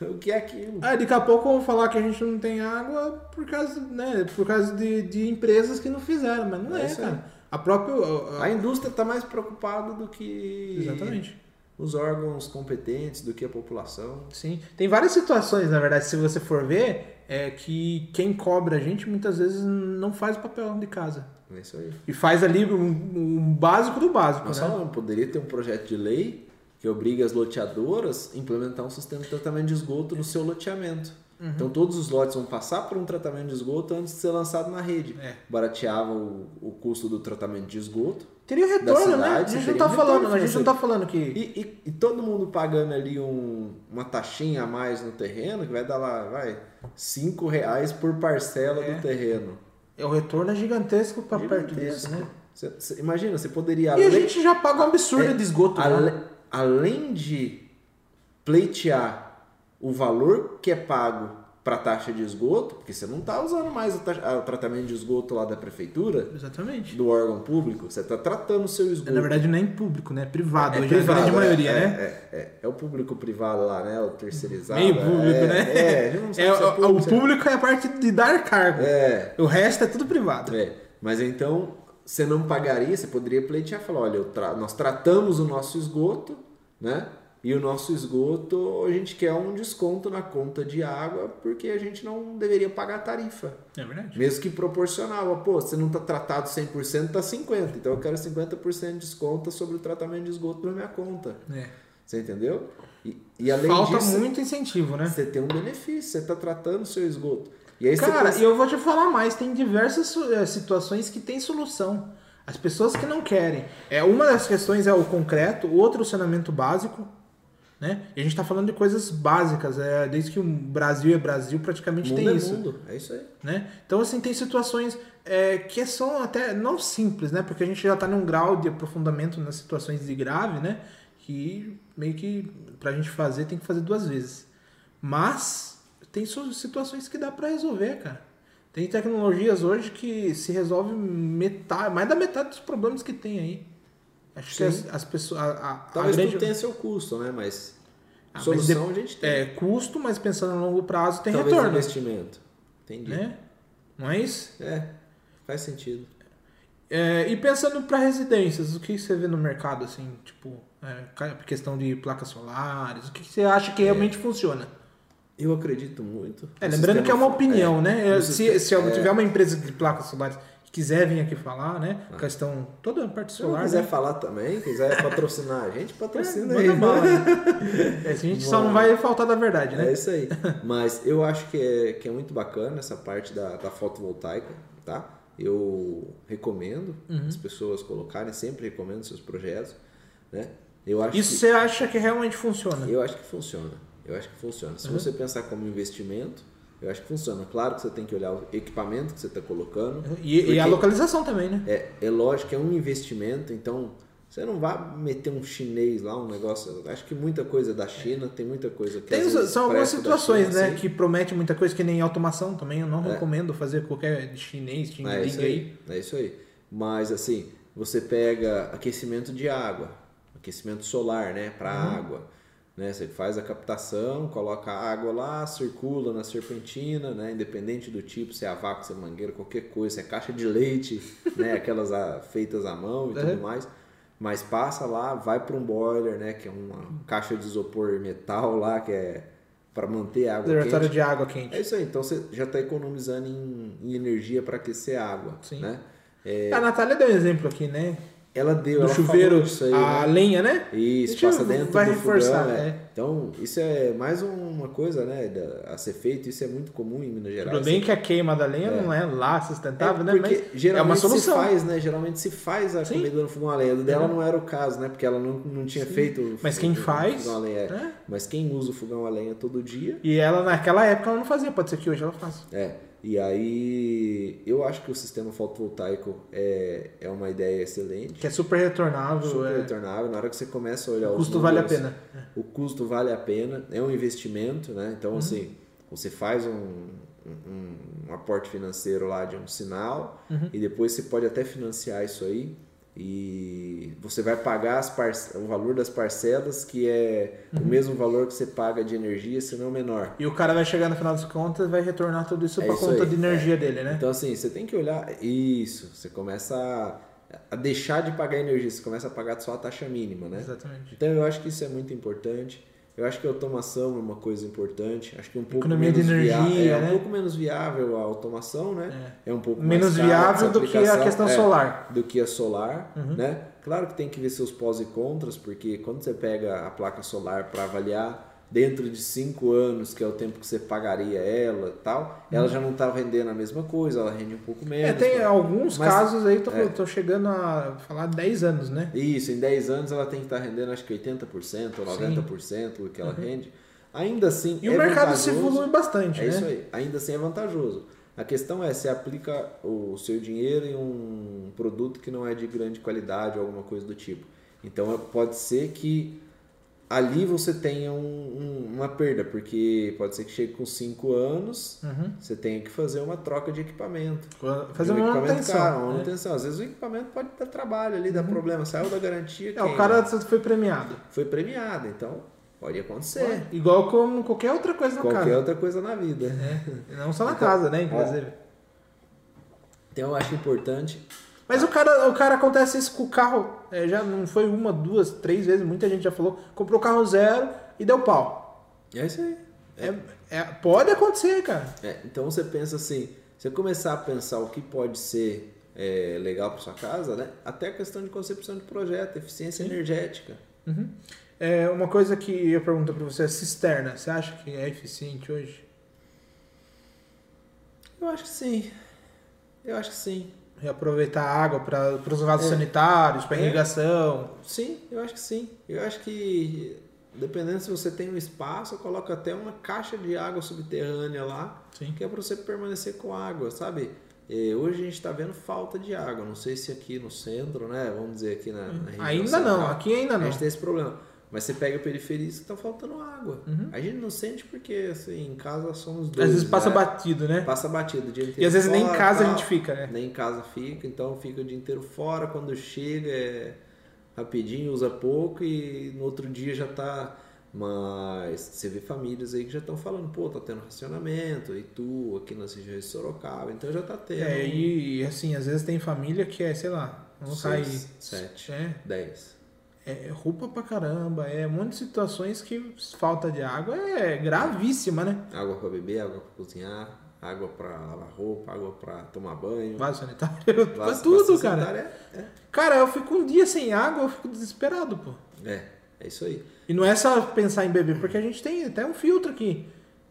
o que é aquilo? Ah, daqui a pouco vão falar que a gente não tem água por causa, né, por causa de, de empresas que não fizeram, mas não É é, cara. A própria. a- a- A indústria está mais preocupada do que Exatamente. os órgãos competentes, do que a população. Sim. Tem várias situações, na verdade, se você for ver, é que quem cobra a gente muitas vezes não faz o papel de casa. É isso aí. E faz ali um, um básico do básico, Nós né? falamos, poderia ter um projeto de lei que obriga as loteadoras a implementar um sistema de tratamento de esgoto no seu loteamento. Uhum. Então todos os lotes vão passar por um tratamento de esgoto antes de ser lançado na rede. É. Barateava o, o custo do tratamento de esgoto. Teria retorno, né? A cidade, gente você não tá falando, a gente não tá falando que. E, e- e todo mundo pagando ali um- uma taxinha a mais no terreno, que vai dar lá, vai, 5 reais por parcela É. do terreno. É, o retorno é gigantesco pra perto disso, né? Imagina, você poderia... E a além- gente já paga um absurdo É, de esgoto, ale- né? além de pleitear o valor que é pago para taxa de esgoto, porque você não está usando mais o, a- o tratamento de esgoto lá da prefeitura, Exatamente. do órgão público, você está tratando o seu esgoto. Na verdade, não é em público, né? É privado. É privado, é a grande é, maioria, é, né? É, é, é o público privado lá, né? O terceirizado. Meio público, é, né? É, a É, se o, o público é a parte de dar cargo. É, O resto é tudo privado. é. Mas então, você não pagaria, você poderia pleitear e falar, olha, tra- nós tratamos o nosso esgoto, né? E o nosso esgoto, a gente quer um desconto na conta de água, porque a gente não deveria pagar a tarifa. É verdade. Mesmo que proporcional. Pô, você não está tratado 100%, tá 50%. Então eu quero 50% de desconto sobre o tratamento de esgoto na minha conta. É. Você entendeu? E, e além Falta disso, muito incentivo, né? você tem um benefício, você está tratando o seu esgoto. E aí Cara, pensa- e eu vou te falar mais, tem diversas eh, situações que tem solução. As pessoas que não querem. É, uma das questões é o concreto, outra o saneamento básico. Né? E a gente está falando de coisas básicas, é, desde que o Brasil é Brasil, praticamente Mundo tem é isso. mundo, é isso aí. né? Então, assim, tem situações é, que são até não simples, né? Porque a gente já está num grau de aprofundamento nas situações de grave, né? Que meio que pra gente fazer tem que fazer duas vezes. Mas tem situações que dá para resolver, cara. Tem tecnologias hoje que se resolve metade, mais da metade dos problemas que tem aí. Acho que Sim. as, as pessoas. A, a, a Talvez grande- tudo tenha seu custo, né? Mas Ah, mas solução de- a gente tem. É custo, mas pensando no longo prazo tem Talvez retorno. investimento. Entendi. Né? Não é isso? É, faz sentido. É, e pensando para residências, o que você vê no mercado, assim, tipo, é, questão de placas solares, o que você acha que realmente funciona? Eu acredito muito. É, lembrando que é uma opinião, é, né? se se é. tiver uma empresa de placas solares que quiser vir aqui falar, né? Questão, toda a parte Se solar, quiser né? falar também, quiser patrocinar a gente, patrocina É, aí. bala, né? É, a gente só não vai faltar da verdade, É né? isso aí. Mas eu acho que é, que é muito bacana essa parte da, da fotovoltaica, tá? Eu recomendo Uhum. as pessoas colocarem, sempre recomendo seus projetos, né? Eu acho Isso que, você acha que realmente funciona? eu acho que funciona. Eu acho que funciona. Se Uhum. você pensar como investimento, eu acho que funciona. Claro que você tem que olhar o equipamento que você está colocando. E, e a localização também, né? É, é lógico é um investimento, então você não vai meter um chinês lá, um negócio. Acho que muita coisa da China, tem muita coisa que Tem, são algumas situações, China, né, assim. que promete muita coisa, que nem automação também. Eu não É. recomendo fazer qualquer chinês, É xing isso aí. aí, é isso aí. Mas assim, você pega aquecimento de água, aquecimento solar, né, para Uhum. água, né? Você faz a captação, coloca a água lá, circula na serpentina, né, independente do tipo, se é a vácuo, se é mangueira, qualquer coisa, se é caixa de leite, né, aquelas ah, feitas à mão e tudo Uhum. mais. Mas passa lá, vai para um boiler, né, que é uma caixa de isopor metal lá que é para manter a água Reservatório quente. de água quente. É isso aí, então você já está economizando em, em energia para aquecer a água, Sim. né? É, A Natália deu um exemplo aqui, né? Ela deu, Do ela chuveiro, aí, a né? lenha, né? Isso, Deixa passa dentro vai do reforçar, fogão, é. é. Então, isso é mais uma coisa, né, a ser feito, isso é muito comum em Minas Gerais. Tudo bem que a queima da lenha não é lá sustentável, né? É porque Mas geralmente é uma solução. se faz, né? Geralmente se faz a Sim. comida no fogão a lenha. Do dela Uhum. não era o caso, né? Porque ela não, não tinha feito o Mas quem faz, fogão a lenha. é. né? Mas quem usa o fogão a lenha todo dia, E ela, naquela época, ela não fazia. Pode ser que hoje ela faça. É, e aí eu acho que o sistema fotovoltaico é, é uma ideia excelente, Que é super retornável. super é... retornável. Na hora que você começa a olhar O custo vale a números, pena. O custo vale a pena, é um investimento, né? Uhum. Então, assim, você faz um, um, um aporte financeiro lá de um sinal Uhum. e depois você pode até financiar isso aí e você vai pagar o valor das parcelas, que é Uhum. o mesmo valor que você paga de energia, se não menor. E o cara vai chegar no final das contas e vai retornar tudo isso É isso conta aí, de energia dele, né? Então, assim, você tem que olhar. Isso, você começa a, a deixar de pagar energia, você começa a pagar só a taxa mínima, né? Exatamente. Então, eu acho que isso é muito importante. Eu acho que a automação é uma coisa importante. Acho que um pouco Economia de menos energia, viável, é né? um pouco menos viável a automação, né? É, um pouco Menos viável do que a questão é, solar. Uhum. do que a solar, né? Claro que tem que ver seus pós e contras, porque quando você pega a placa solar para avaliar dentro de cinco anos, que é o tempo que você pagaria ela e tal, ela já não está rendendo a mesma coisa, ela rende um pouco menos. Uhum. É, tem né? alguns Mas- casos aí, tô, é. tô chegando a falar 10 anos, né? Isso, em 10 anos ela tem que estar rendendo acho que 80% ou 90% do que ela rende. Ainda assim, Uhum. E o é mercado se evolui bastante, É né? isso aí. Ainda assim é vantajoso. A questão é se aplica o seu dinheiro em um produto que não é de grande qualidade ou alguma coisa do tipo. Então pode ser que ali você tenha um- um- uma perda, porque pode ser que chegue com 5 anos, Uhum. você tenha que fazer uma troca de equipamento. Fazer um uma manutenção. caro, uma né? manutenção. Às vezes o equipamento pode dar trabalho ali, dar problema, saiu da garantia. É, o cara foi premiado. foi premiado, então pode acontecer. Igual como qualquer outra coisa na Qualquer casa. outra coisa na vida. É, não só na Então, casa, né? Inclusive. Então eu acho importante. Mas o cara, o cara acontece isso com o carro. é, já não foi uma, duas, três vezes, muita gente já falou. Comprou o carro zero e deu pau. É isso aí. É, é- pode acontecer, cara. É, então você pensa assim, você começar a pensar o que pode ser é, legal para sua casa, né? Até a questão de concepção de projeto, eficiência energética. Uhum. É, uma coisa que eu pergunto pra você é cisterna. Você acha que é eficiente hoje? Eu acho que sim. Eu acho que sim. Reaproveitar a água para os vasos É. sanitários, para É. irrigação. Sim, eu acho que sim. Eu acho que dependendo se você tem um espaço, coloca até uma caixa de água subterrânea lá, Sim. que é para você permanecer com água, sabe? É, hoje a gente está vendo falta de água. Não sei se aqui no centro, né? Vamos dizer aqui na, na região Ainda não, central, aqui ainda a não. gente tem esse problema. Mas você pega a periferia e está faltando água. Uhum. A gente não sente porque, assim, em casa somos Às dois. vezes passa né? batido, né? Passa batido o dia inteiro. E às vezes nem em fora, casa a gente fica, né? Nem em casa fica, então fica o dia inteiro fora. Quando chega é rapidinho, usa pouco e no outro dia já tá. Mas você vê famílias aí que já estão falando, pô, tá tendo racionamento, e tu aqui nas regiões de Sorocaba, então já tá tendo. É, e assim, às vezes tem família que é, sei lá, não sai. Seis, sete, É, dez. É roupa pra caramba, é um monte de situações que falta de água é gravíssima, né? Água para beber, água para cozinhar, água para lavar roupa, água para tomar banho. Vaso sanitário, pra Vaso- tudo, vaso cara. sanitário É, Cara, eu fico um dia sem água, eu fico desesperado, pô. é, é, é isso aí. E não é só pensar em beber, porque a gente tem até um filtro aqui.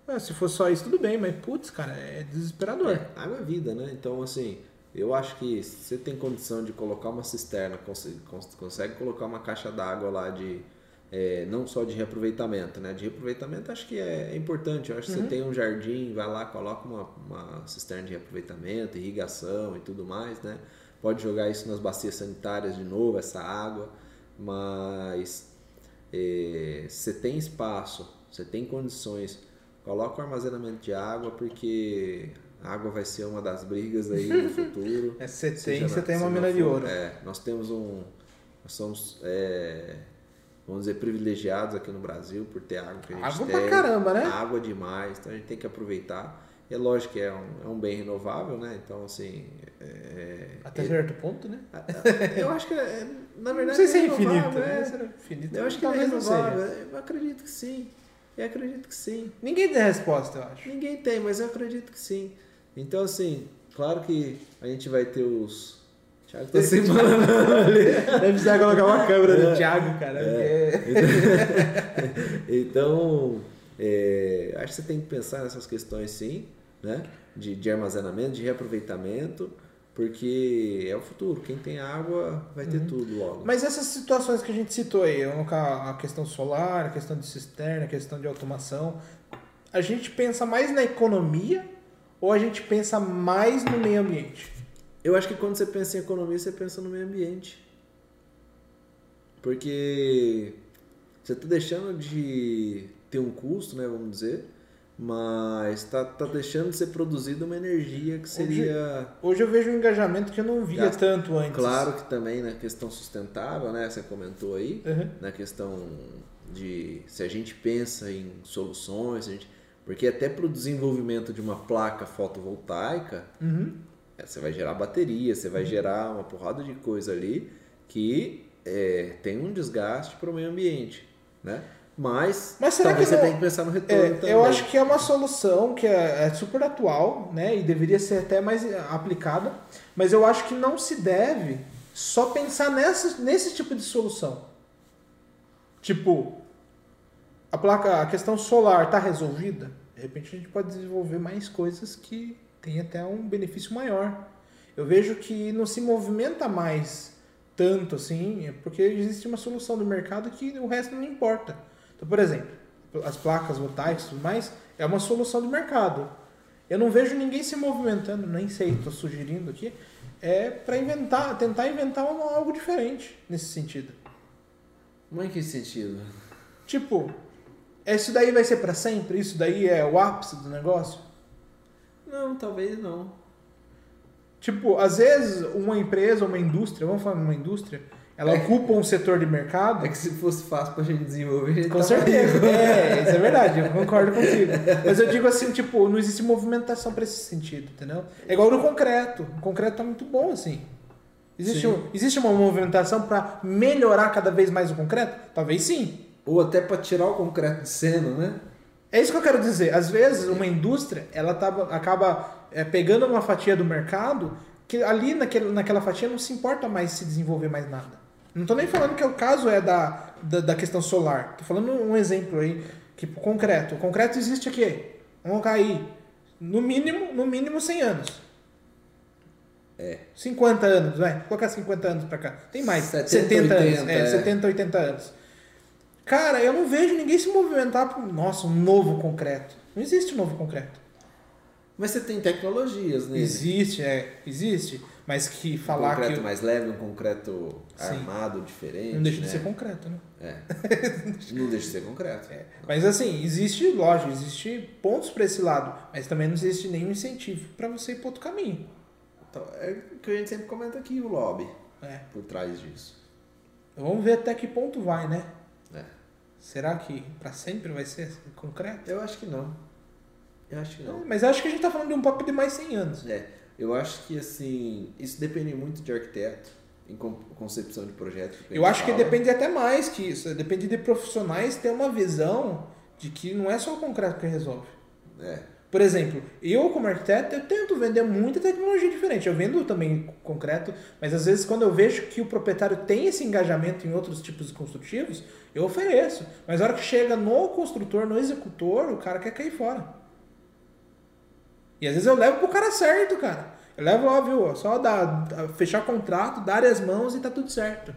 Ah, se for só isso, tudo bem, mas putz, cara, é desesperador. É, água é vida, né? Então, assim, eu acho que se você tem condição de colocar uma cisterna, consegue, cons- consegue colocar uma caixa d'água lá de. é, não só de reaproveitamento, né? De reaproveitamento acho que é, é importante. Eu acho que você tem um jardim, vai lá, coloca uma, uma cisterna de reaproveitamento, irrigação e tudo mais, né? Pode jogar isso nas bacias sanitárias de novo, essa água, mas é, você tem espaço, você tem condições, coloca o armazenamento de água, porque a água vai ser uma das brigas aí no futuro. É, você tem, você na- tem uma mina na de ouro. É, nós temos um. Nós somos, é, vamos dizer, privilegiados aqui no Brasil por ter água que a gente Água tem. pra caramba, né? Água demais, então a gente tem que aproveitar. É lógico que é um, é um bem renovável, né? Então, assim. é- Até é- certo ponto, né? eu acho que, é, na Não verdade, sei se é infinito. é. né? Será infinito? Eu acho que é não renovável. Eu acredito que sim. Eu acredito que sim. Ninguém tem resposta, eu acho. Ninguém tem, mas eu acredito que sim. Então, assim, claro que a gente vai ter os. Thiago tá se embananando ali. Deve precisar colocar uma câmera do Thiago, cara. É. porque- Então, é, acho que você tem que pensar nessas questões sim, né? De, de armazenamento, de reaproveitamento, porque é o futuro. Quem tem água vai ter tudo logo. Mas essas situações que a gente citou aí, a questão solar, a questão de cisterna, a questão de automação, a gente pensa mais na economia ou a gente pensa mais no meio ambiente? Eu acho que quando você pensa em economia, você pensa no meio ambiente. Porque você está deixando de ter um custo, né, vamos dizer, mas está tá deixando de ser produzida uma energia que seria... Hoje eu vejo um engajamento que eu não via Gasta. tanto antes. Claro que também na questão sustentável, né, você comentou aí, Uhum. na questão de se a gente pensa em soluções, se a gente, porque até para o desenvolvimento de uma placa fotovoltaica, Uhum. é, Você vai gerar bateria, você vai gerar uma porrada de coisa ali que é, tem um desgaste para o meio ambiente, né? Mas, Mas será talvez que você não- tenha que pensar no retorno É, também. eu acho que é uma solução que é, é super atual, né? E deveria ser até mais eh, aplicada. Mas eu acho que não se deve só pensar nessa, nesse tipo de solução. Tipo, a placa, a questão solar está resolvida. De repente a gente pode desenvolver mais coisas que tem até um benefício maior. Eu vejo que não se movimenta mais tanto assim, é porque existe uma solução do mercado que o resto não importa. Então, por exemplo, as placas voltaicas e tudo mais, é uma solução do mercado. Eu não vejo ninguém se movimentando, nem sei, estou sugerindo aqui, é para inventar, tentar inventar algo diferente nesse sentido. Mas em que sentido? Tipo, isso daí vai ser para sempre? Isso daí é o ápice do negócio? Não, talvez não. Tipo, às vezes uma empresa, uma indústria, vamos falar uma indústria, ela É. ocupa um setor de mercado. É que se fosse fácil pra gente desenvolver, a gente Com tava certeza. É, isso é verdade, eu concordo contigo. Mas eu digo assim, tipo, não existe movimentação para esse sentido, entendeu? É igual no concreto. O concreto tá muito bom assim. Existe, Sim. um- existe uma movimentação para melhorar cada vez mais o concreto? Talvez sim. Ou até pra tirar o concreto de cena, né? É isso que eu quero dizer. Às vezes, uma indústria, ela tá, acaba é, pegando uma fatia do mercado que ali naquele, naquela fatia não se importa mais se desenvolver mais nada. Não tô nem falando que o caso é da, da, da questão solar. Tô falando um exemplo aí, que concreto. O concreto existe aqui. Vamos cair. No mínimo, no mínimo 100 anos. É. 50 anos, vai. Vou colocar 50 anos pra cá. Tem mais. 70, 70, anos. 80, É, é. 70, 80 anos. Cara, eu não vejo ninguém se movimentar por, nossa, um novo concreto. Não existe um novo concreto. Mas você tem tecnologias nele. Existe, é, existe. Mas que Um falar concreto que mais leve, um concreto Sim. armado, diferente. não deixa de né? ser concreto, né? É. Não deixa de ser concreto. Mas assim, existe, lógico, existe pontos pra esse lado, mas também não existe nenhum incentivo pra você ir para outro caminho. Então, é o que a gente sempre comenta aqui, o lobby, É. por trás disso. Vamos ver até que ponto vai, né? É. Será que pra sempre vai ser concreto? Eu acho que não. Eu acho que não. Mas eu acho que a gente tá falando de um papo de mais 100 anos. É, eu acho que assim, isso depende muito de arquiteto, em con- concepção de projeto. Eu acho que depende até mais que isso. Depende de profissionais ter uma visão de que não é só o concreto que resolve. É, Por exemplo, eu como arquiteto, eu tento vender muita tecnologia diferente. Eu vendo também concreto, mas às vezes quando eu vejo que o proprietário tem esse engajamento em outros tipos de construtivos, eu ofereço. Mas a hora que chega no construtor, no executor, o cara quer cair fora. E às vezes eu levo pro cara certo, cara. Eu levo, ó, viu, só dar, fechar contrato, dar as mãos e tá tudo certo.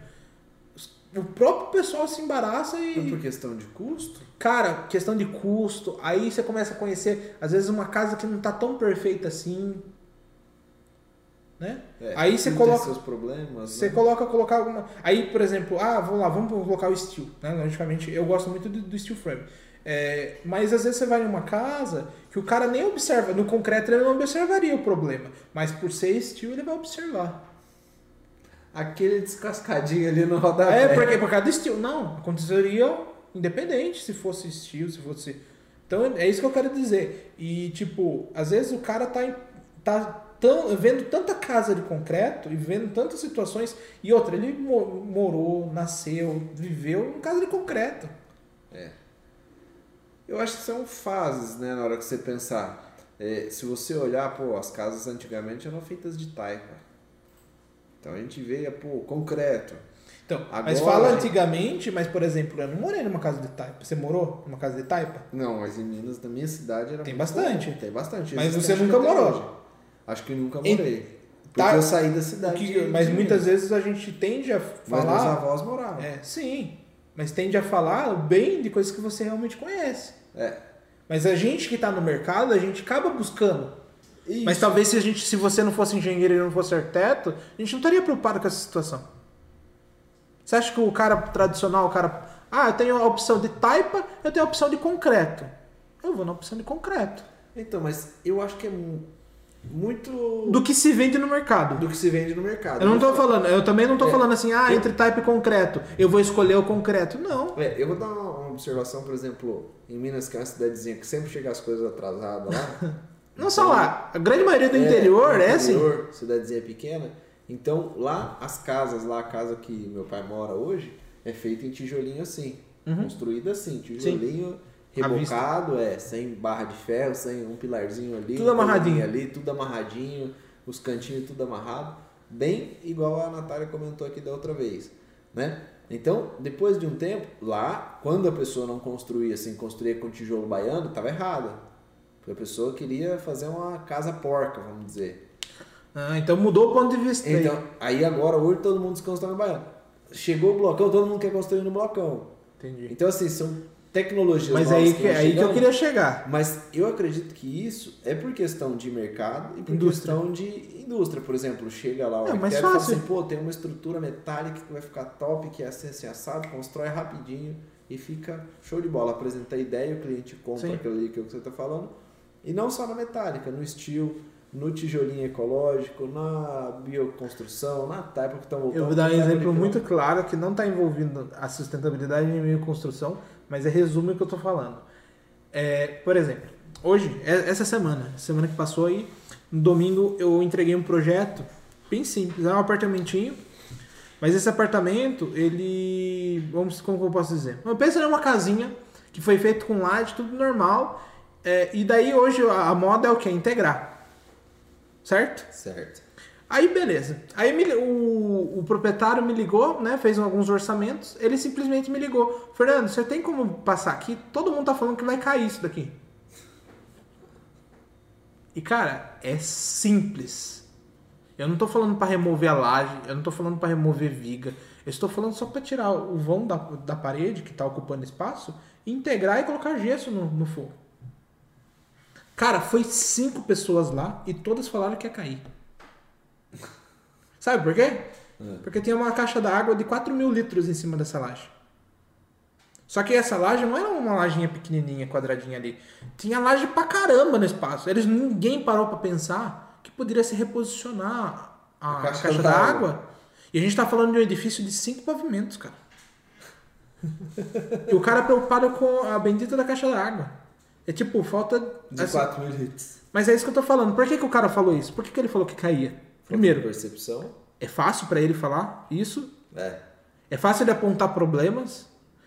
O próprio pessoal se embaraça e. Mas por questão de custo, Cara, questão de custo, aí você começa a conhecer, às vezes, uma casa que não tá tão perfeita assim. Né? é, Aí você coloca- seus problemas. Você né? coloca, colocar alguma. Aí, por exemplo, ah, vamos lá, vamos colocar o steel. Né? Logicamente, eu gosto muito do, do steel frame. É, mas às vezes você vai numa casa que o cara nem observa. No concreto ele não observaria o problema. Mas por ser steel, ele vai observar. Aquele descascadinho ali no rodapé. É, porque por causa do steel. Não, aconteceria independente se fosse steel, se fosse. Então é isso que eu quero dizer. E tipo, às vezes o cara tá, em- tá tão, vendo tanta casa de concreto e vendo tantas situações. E outra, ele mo- morou, nasceu, viveu em casa de concreto. Eu acho que são fases, né, na hora que você pensar. É, se você olhar, pô, as casas antigamente eram feitas de taipa. Então a gente vê, pô, concreto. Então, mas Agora- fala antigamente, mas por exemplo, eu não morei numa casa de taipa. Você morou numa casa de taipa? Não, mas em Minas, na minha cidade, era Tem bastante. comum. Tem bastante. Mas Existe você nunca morou. hoje. Acho que nunca Em- morei. Porque Tá- eu saí da cidade. que- de- mas de muitas Minas. vezes a gente tende a Mas meus falar. avós moravam. É, sim. Mas tende a falar bem de coisas que você realmente conhece. É. Mas a gente que está no mercado, a gente acaba buscando. Isso. Mas talvez se, a gente, se você não fosse engenheiro e não fosse arquiteto, a gente não estaria preocupado com essa situação. Você acha que o cara tradicional, o cara. Ah, eu tenho a opção de taipa, eu tenho a opção de concreto. Eu vou na opção de concreto. Então, mas eu acho que é mu- muito Do que se vende no mercado. do que se vende no mercado. Eu não tô falando, eu também não tô É. falando assim, ah, Eu- entre taipa e concreto, eu vou escolher o concreto. Não. É, eu vou dar uma observação, por exemplo, em Minas, que é uma cidadezinha que sempre chega as coisas atrasadas lá. Não só lá. A grande maioria do É, interior é assim. interior, Cidadezinha pequena. Então, lá, as casas, lá a casa que meu pai mora hoje, é feita em tijolinho assim. Uhum. Construída assim, tijolinho vista. rebocado, é, sem barra de ferro, sem um pilarzinho ali. Tudo um amarradinho. ali, tudo amarradinho, os cantinhos tudo amarrado. Bem igual a Natália comentou aqui da outra vez, né? Então, depois de um tempo, lá, quando a pessoa não construía assim, construía com tijolo baiano, estava errada. Porque a pessoa queria fazer uma casa porca, vamos dizer. Ah, então mudou o ponto de vista. aí. Então, aí agora, hoje todo mundo se constrói no baiano. Chegou o blocão, todo mundo quer construir no blocão. Entendi. Então, assim, são tecnologias Mas novas aí que, vão aí que eu queria chegar. Mas eu acredito que isso é por questão de mercado e por Indústria. questão de indústria. Por exemplo, chega lá o É, arquiteto e fala assim, pô, tem uma estrutura metálica que vai ficar top, que é assim, assim, assado, constrói rapidinho e fica show de bola. Apresenta a ideia, o cliente compra Sim. aquilo ali que você está falando. E não só na metálica, no estilo, no tijolinho ecológico, na bioconstrução, na taipa que estão voltando. Eu vou dar um exemplo muito claro que não está envolvendo a sustentabilidade em meio construção, mas é resumo o que eu estou falando. É, por exemplo, hoje, é- essa semana, semana que passou aí, no domingo eu entreguei um projeto bem simples, é um apartamentinho, mas esse apartamento, ele, vamos, como eu posso dizer? Eu penso numa casinha que foi feito com laje, tudo normal, é, e daí hoje a moda é o que? Integrar, certo? Certo. Aí beleza. Aí me- o, o proprietário me ligou, né? Fez alguns orçamentos. Ele simplesmente me ligou. Fernando, você tem como passar aqui? Todo mundo tá falando que vai cair isso daqui. E cara, é simples. Eu não tô falando para remover a laje, eu não tô falando para remover viga. Eu estou falando só para tirar o vão da, da parede que está ocupando espaço, integrar e colocar gesso no, no forro. Cara, foi cinco pessoas lá e todas falaram que ia cair. Sabe por quê? Porque tinha uma caixa d'água de 4 mil litros em cima dessa laje. Só que essa laje não era uma lajinha pequenininha, quadradinha ali. Tinha laje pra caramba no espaço. Eles, ninguém parou pra pensar que poderia se reposicionar a, A caixa caixa, d'água. E a gente tá falando de um edifício de cinco pavimentos, cara. e o cara preocupado com a bendita da caixa d'água. É tipo, falta. De assim, 4 mil litros. mas é isso que eu tô falando. Por que, que o cara falou isso? Por que, que ele falou que caía? Primeiro, Percepção. é fácil pra ele falar isso. É. É fácil ele apontar problemas.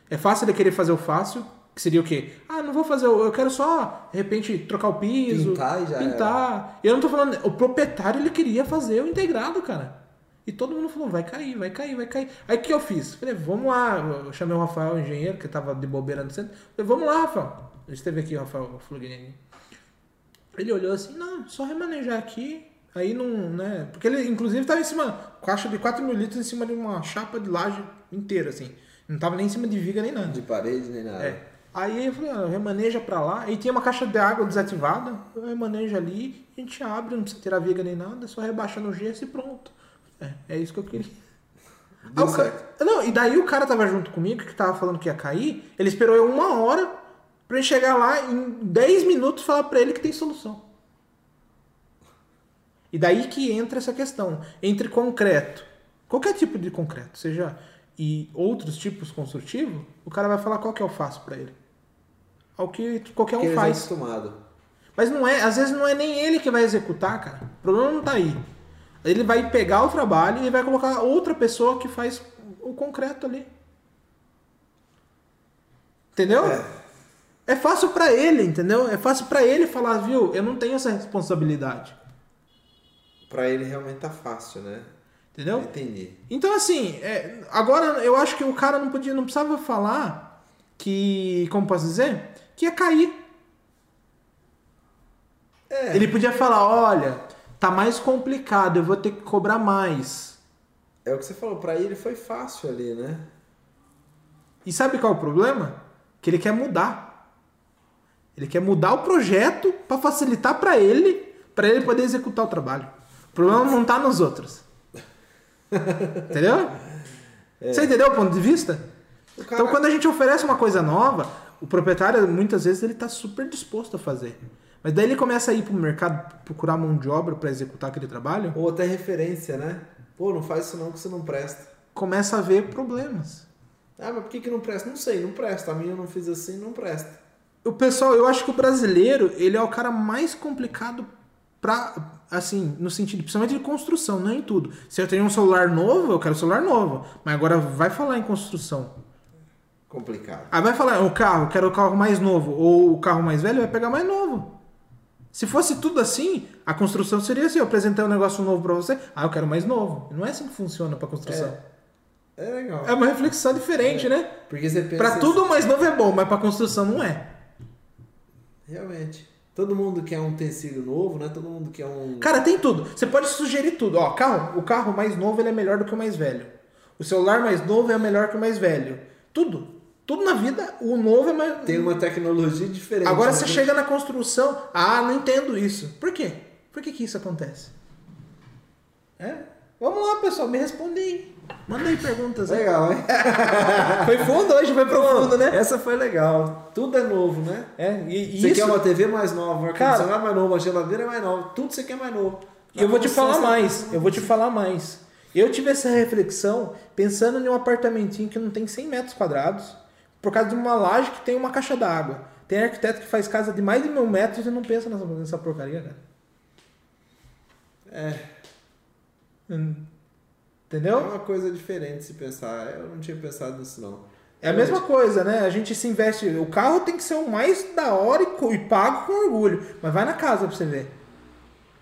É fácil ele querer fazer o fácil. Que seria o quê? Ah, não vou fazer, eu quero só, de repente, trocar o piso. Pintar e já Pintar. Eu não tô falando. O proprietário ele queria fazer o integrado, cara. E todo mundo falou, vai cair, vai cair, vai cair. Aí o que eu fiz? Falei, vamos lá. Eu chamei o Rafael, o engenheiro, que tava de bobeira no centro. Falei, vamos lá, Rafael. Esteve aqui o Rafael Fluguini. Ele olhou assim, não, só remanejar aqui. Aí não, né? Porque ele, inclusive, tava em cima, caixa de 4 mil litros em cima de uma chapa de laje inteira, assim. Não tava nem em cima de viga nem nada. De parede nem nada. É. Aí eu falei, ah, remaneja pra lá. Aí tinha uma caixa de água desativada. Eu remaneja ali, a gente abre, não precisa tirar viga nem nada, só rebaixa no gesso e pronto. É, é isso que eu queria. Deu certo. Não, e daí o cara tava junto comigo, que tava falando que ia cair. Ele esperou eu uma hora pra ele chegar lá em 10 minutos falar pra ele que tem solução. E daí que entra essa questão. Entre concreto, qualquer tipo de concreto, seja e outros tipos construtivos, o cara vai falar qual que é o fácil pra ele. Ao que qualquer Porque um eles faz. é acostumado. Mas não é, às vezes não é nem ele que vai executar, cara. O problema não tá aí. Ele vai pegar o trabalho e vai colocar outra pessoa que faz o concreto ali. Entendeu? É, fácil pra ele, entendeu? É fácil pra ele falar, viu? Eu não tenho essa responsabilidade. Pra ele realmente tá fácil, né? Entendeu? Entendi. Então, assim, é, agora eu acho que o cara não podia, não precisava falar que, como posso dizer, que ia cair. É. Ele podia falar, olha, tá mais complicado, eu vou ter que cobrar mais. É o que você falou, pra ele foi fácil ali, né? E sabe qual é o problema? Que ele quer mudar. Ele quer mudar o projeto para facilitar para ele, para ele poder executar o trabalho. O problema não tá nos outros. Entendeu? Você entendeu o ponto de vista? Cara- Então, quando a gente oferece uma coisa nova, o proprietário muitas vezes ele tá super disposto a fazer. Mas daí ele começa a ir pro mercado procurar mão de obra para executar aquele trabalho, Ou até referência, né? Pô, não faz isso não que você não presta. começa a ver problemas. Ah, mas por que, que não presta? Não sei, não presta. A minha eu não fiz assim, não presta. O pessoal, eu acho que o brasileiro, ele é o cara mais complicado pra, assim, no sentido, principalmente de construção, não em tudo. Se eu tenho um celular novo, eu quero um celular novo. Mas agora vai falar em construção. Complicado. Aí vai falar, o carro, quero o carro mais novo. Ou o carro mais velho, vai pegar mais novo. Se fosse tudo assim, a construção seria assim, eu apresentei um negócio novo pra você, ah, eu quero mais novo. Não é assim que funciona pra construção. É legal. É, uma reflexão diferente, né? Porque você pensa. Pra tudo o mais novo é bom, mas pra construção não é. Realmente. Todo mundo quer um utensílio novo, né? Todo mundo quer um. Cara, tem tudo. Você pode sugerir tudo. Ó, carro, o carro mais novo ele é melhor do que o mais velho. O celular mais novo é melhor que o mais velho. Tudo. Tudo na vida, o novo é mais. Tem uma tecnologia diferente. Agora né? você chega na construção. Ah, não entendo isso. Por quê? Por que, que isso acontece? É? Vamos lá, pessoal, me responde aí. Manda aí perguntas aí. Legal, hein? Foi fundo hoje, foi profundo, né? Essa foi legal. Tudo é novo, né? É, e, e Você isso. quer uma TV mais nova, um Cara- ar-condicionado mais novo, uma geladeira mais nova. Tudo você quer mais novo. E eu vou te Você- falar mais, eu vou te falar mais. Eu tive essa reflexão pensando em um apartamentinho que não tem 100 metros quadrados, por causa de uma laje que tem uma caixa d'água. Tem arquiteto que faz casa de mais de mil metros e não pensa nessa, nessa porcaria, cara. É, Hum. é Entendeu? uma coisa diferente se pensar. Eu não tinha pensado nisso, não. É a mesma coisa, né? A gente se investe. O carro tem que ser o mais da hora e, e pago com orgulho. Mas vai na casa pra você ver.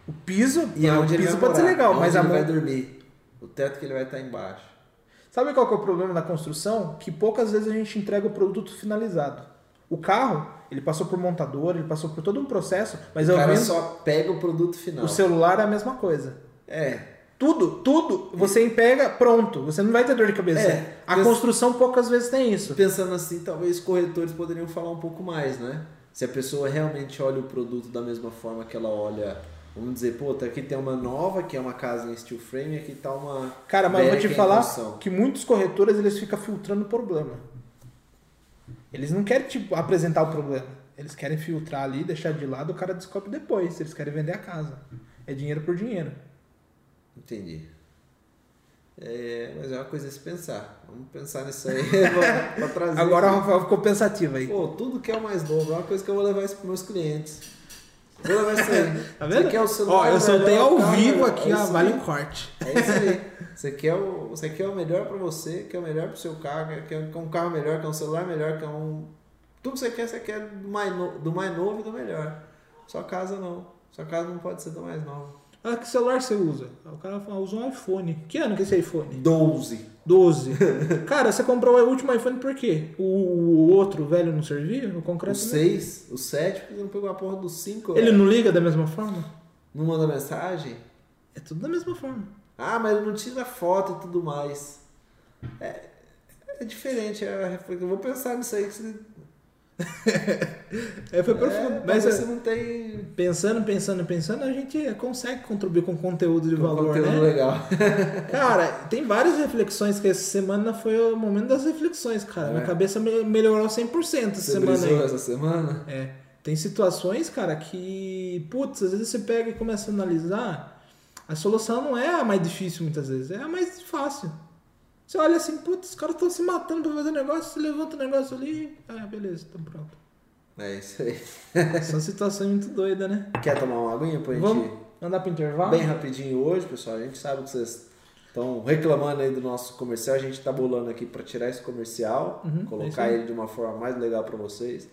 O piso, E o onde ele piso pode ser morar, legal, onde mas a ele vai dormir. O teto que ele vai estar embaixo. Sabe qual que é o problema da construção? Que poucas vezes a gente entrega o produto finalizado. O carro, ele passou por montador, ele passou por todo um processo, mas o eu cara vendo só pega o produto final. o celular é a mesma coisa. É. Tudo, tudo, você pega, pronto. Você não vai ter dor de cabeça. É, a construção poucas vezes tem isso. Pensando assim, talvez corretores poderiam falar um pouco mais, né? Se a pessoa realmente olha o produto da mesma forma que ela olha, vamos dizer, pô, tá aqui tem uma nova, que é uma casa em steel frame, aqui tá uma. Cara, mas eu vou te falar que muitos corretores eles ficam filtrando o problema. Eles não querem tipo apresentar o problema. Eles querem filtrar ali, deixar de lado, o cara descobre depois. Eles querem vender a casa. É dinheiro por dinheiro. Entendi. É, mas é uma coisa a se pensar. Vamos pensar nisso aí pra, trazer. Agora o. Rafael ficou pensativo aí. Pô, tudo que é o mais novo é uma coisa que eu vou levar isso pros meus clientes. Levar isso aí. Tá vendo? Você quer o celular Ó, eu soltei melhor, ao o carro vivo melhor, aqui, é ó, vale um corte. É isso aí. Você quer o, você quer o melhor pra você, quer o melhor pro seu carro, quer, quer um carro melhor, quer um celular melhor, quer um. Tudo que você quer, você quer do mais, no- do mais novo e do melhor. Sua casa não. Sua casa não pode ser do mais novo. Ah, que celular você usa? O cara fala, usa um iPhone. Que ano que é esse iPhone? 12. 12. Cara, você comprou o último iPhone por quê? O, o outro velho não servia? O O concreto não? 6, o 7, porque você não pegou a porra do 5. Ele não liga da mesma forma? não manda mensagem? É tudo da mesma forma. Ah, mas ele não tira foto e tudo mais. É, é diferente. É, eu vou pensar nisso aí. Que você, É, foi é, profundo. Mas talvez você é, não tem pensando, pensando, pensando, a gente consegue contribuir com conteúdo de um valor, conteúdo né? legal. Cara, tem várias reflexões que essa semana foi o momento das reflexões, cara. Minha É. cabeça me- melhorou 100% essa Você semana aí. essa semana? É. Tem situações, cara, que, putz, às vezes você pega e começa a analisar, a solução não é a mais difícil muitas vezes, é a mais fácil. Você olha assim, putz, os caras estão se matando pra fazer negócio, você levanta o negócio ali, ah, beleza, então pronto. É isso aí. São situações muito doidas, né? Quer tomar uma aguinha pra gente Vamos andar pro intervalo? bem rapidinho hoje, pessoal? A gente sabe que vocês estão reclamando aí do nosso comercial. A gente tá bolando aqui pra tirar esse comercial, Uhum, é colocar aí. ele de uma forma mais legal pra vocês.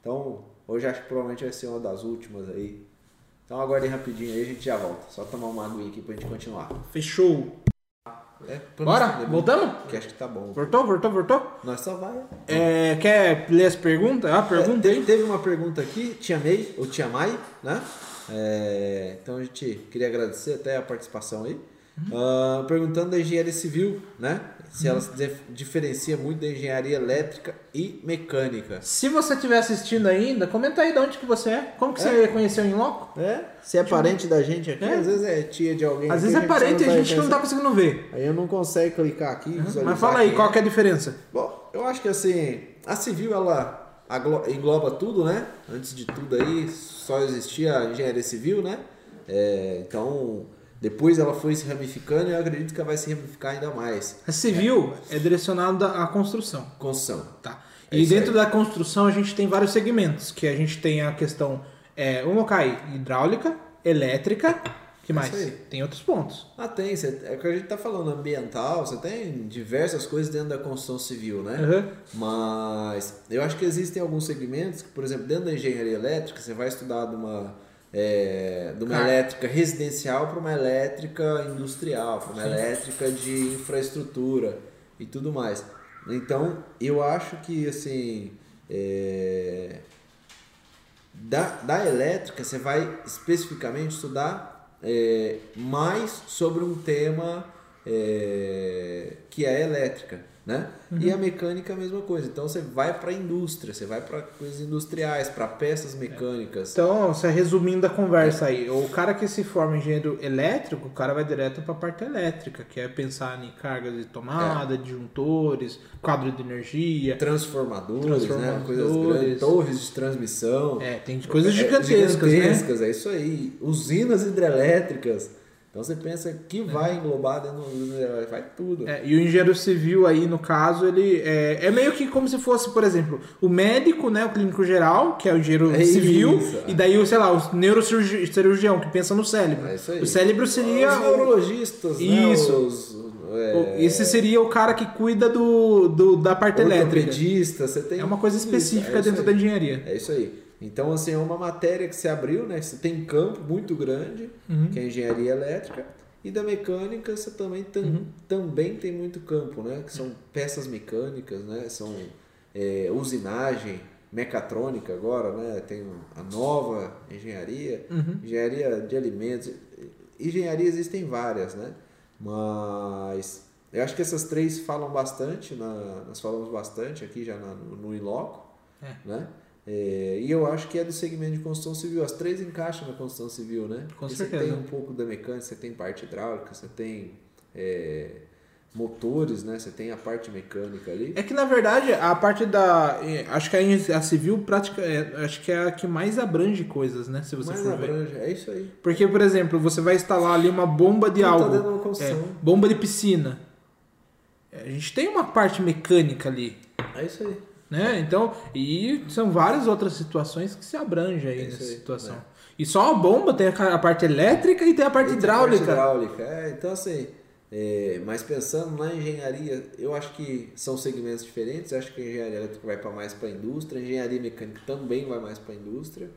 Então, hoje acho que provavelmente vai ser uma das últimas aí. Então aguardem rapidinho aí, a gente já volta. Só tomar uma aguinha aqui pra gente continuar. Fechou. É, Bora? Voltamos? Que acho que tá bom. Voltou, voltou, voltou? Nós só vai. É, quer ler as perguntas? Ah, pergunta É, teve, teve uma pergunta aqui, Tia May, ou Tia Mai, né? É, então a gente queria agradecer até a participação aí. Ah, perguntando da engenharia civil, né? Se ela se dif- diferencia muito da engenharia elétrica e mecânica. Se você estiver assistindo ainda, comenta aí de onde que você é. Como que É. você conheceu em loco? É? Se é parente da gente aqui, É. às vezes é tia de alguém. Às aqui, vezes é só parente e a vai gente não tá pensar. conseguindo ver. Aí eu não consigo clicar aqui. visualizar Mas fala aí, qual é. que é a diferença? Bom, eu acho que assim, a civil ela engloba tudo, né? Antes de tudo aí, só existia a engenharia civil, né? É, então, depois ela foi se ramificando e eu acredito que ela vai se ramificar ainda mais. A civil é direcionada à construção. Construção. Tá. É E dentro aí. da construção a gente tem vários segmentos, que a gente tem a questão, é, vamos hidráulica, elétrica, que mais? É aí. Tem outros pontos. Ah, tem. cê- é o que a gente tá falando, ambiental, você tem diversas coisas dentro da construção civil, né? Uhum. Mas eu acho que existem alguns segmentos que, por exemplo, dentro da engenharia elétrica, você vai estudar de uma, é, de uma elétrica residencial para uma elétrica industrial, para uma elétrica de infraestrutura e tudo mais. Então, eu acho que, assim, é, da, da elétrica, você vai especificamente estudar é, mais sobre um tema é, que é elétrica, né? E a mecânica é a mesma coisa. Então você vai para a indústria, você vai para coisas industriais, para peças mecânicas. Então, você resumindo a conversa aí, o cara que se forma em engenheiro elétrico, o cara vai direto para a parte elétrica, que é pensar em cargas de tomada, disjuntores, quadro de energia. Transformadores, né? Transformadores. Coisas grandes, torres de transmissão. É, tem coisas É, gigantescas, né? gigantescas, é isso aí. Usinas hidrelétricas. Então você pensa que vai englobar dentro da hidrelétrica, vai tudo. É, e o engenheiro civil aí, no caso, ele é, é meio que como se fosse, por exemplo, o médico, né, o clínico geral, que é o engenheiro É civil, isso, e daí, o, sei lá, o neurocirurgião, que pensa no cérebro. É isso aí. O cérebro seria... Os neurologistas, Isso. né? Os, é, Esse seria o cara que cuida do, do- da parte elétrica. você tem É uma coisa específica isso, é dentro isso da aí. engenharia. É isso aí. Então, assim, é uma matéria que se abriu, né? Você tem campo muito grande, Uhum. que é a engenharia elétrica, e da mecânica você também, tam- Uhum. também tem muito campo, né? Que são peças mecânicas, né? São é, usinagem, mecatrônica agora, né? Tem a nova engenharia, Uhum. engenharia de alimentos. engenharia existem várias, né? Mas eu acho que essas três falam bastante, na- nós falamos bastante aqui já na- no, no Inloco, É. né? É, e eu acho que é do segmento de construção civil. As três encaixam na construção civil, né? Com Porque certeza. Você tem um pouco da mecânica, você tem parte hidráulica, você tem é, motores, né? Você tem a parte mecânica ali. É que na verdade a parte da. eh, Acho que a, a civil prática. é, acho que é a que mais abrange coisas, né? Se você Mas for ver. abrange, é isso aí. Porque, por exemplo, você vai instalar ali uma bomba de tá algo. dentro de uma É, construção. bomba de piscina. A gente tem uma parte mecânica ali. É isso aí. Né? Então, e são várias outras situações que se abrangem aí É nessa aí, situação. né? E só a bomba tem a a parte elétrica e tem a parte tem hidráulica. parte hidráulica. É, então assim, é, mas pensando na engenharia, eu acho que são segmentos diferentes. Eu acho que a engenharia elétrica vai para mais para a indústria, a engenharia mecânica também vai mais para a indústria,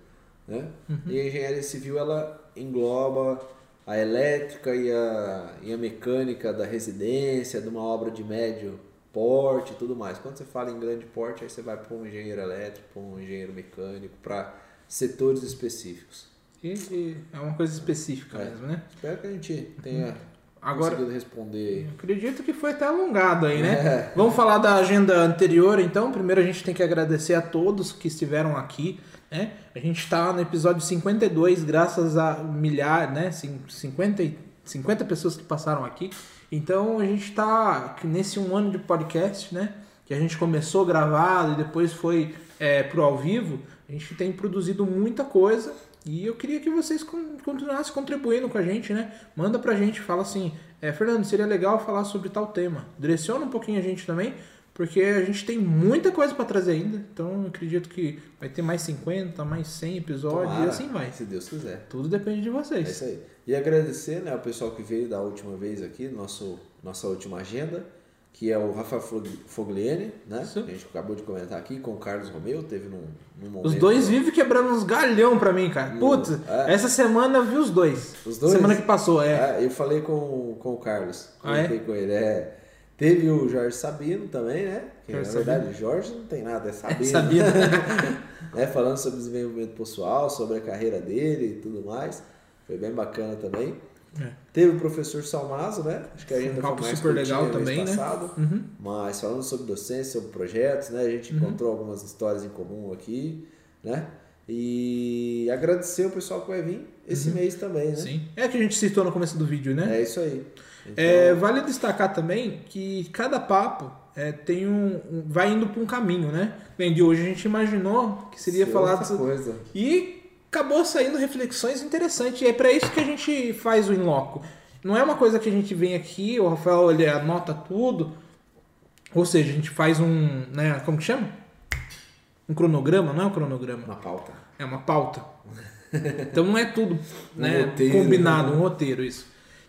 né? Uhum. E a engenharia civil ela engloba a elétrica e a, e a mecânica da residência, de uma obra de médio porte e tudo mais. Quando você fala em grande porte, aí você vai para um engenheiro elétrico, para um engenheiro mecânico, para setores específicos. E, e é uma coisa específica É. mesmo, né? Espero que a gente tenha Agora, conseguido responder. acredito que foi até alongado aí, né? É. Vamos falar da agenda anterior, então. Primeiro a gente tem que agradecer a todos que estiveram aqui, né? A gente está no episódio 52, graças a milhares, né? Cin- 50, e- 50 pessoas que passaram aqui. Então a gente está nesse um ano de podcast, né? Que a gente começou gravado e depois foi é, pro ao vivo. A gente tem produzido muita coisa e eu queria que vocês con- continuassem contribuindo com a gente, né? Manda pra gente, fala assim, é, Fernando, seria legal falar sobre tal tema. Direciona um pouquinho a gente também, porque a gente tem muita coisa pra trazer ainda. Então eu acredito que vai ter mais 50, mais 100 episódios Tomara, e assim vai. Se Deus quiser. Tudo depende de É vocês. isso aí. E agradecer né, ao pessoal que veio da última vez aqui, nosso, nossa última agenda, que é o Rafa Fog- Fogliene, né? Isso. Que a gente acabou de comentar aqui, com o Carlos Romeu, teve num, num momento. Os dois vivem quebrando uns galhão pra mim, cara. Putz, é. essa semana eu vi os dois. Os dois? Semana que passou, é. É, eu falei com, com o Carlos. Ah, é? com ele. É. Teve o Jorge Sabino também, né? Que Jorge na verdade, Jorge não tem nada, é Sabino. Sabino. né? Falando sobre desenvolvimento pessoal, sobre a carreira dele e tudo mais. Foi bem bacana também. É. Teve o professor Salmazo, né? Acho que a gente Um papo super legal também, né? passado. Uhum. Mas falando sobre docência, sobre projetos, né? A gente encontrou algumas histórias em comum aqui, né? E agradecer o pessoal que vai vir esse mês também, né? Uhum. Sim. É que a gente citou no começo do vídeo, né? É isso aí. Então, É, vale destacar também que cada papo é, tem um, um- vai indo para um caminho, né? Bem, de hoje a gente imaginou que seria ser falado outra coisa. e acabou saindo reflexões interessantes. E é para isso que a gente faz o Inloco. Não é uma coisa que a gente vem aqui, o Rafael ele anota tudo, ou seja, a gente faz um, né, como que chama? Um cronograma, não é um cronograma, Uma pauta. é uma pauta. Então não é tudo Um né, roteiro, combinado, né? um roteiro, isso.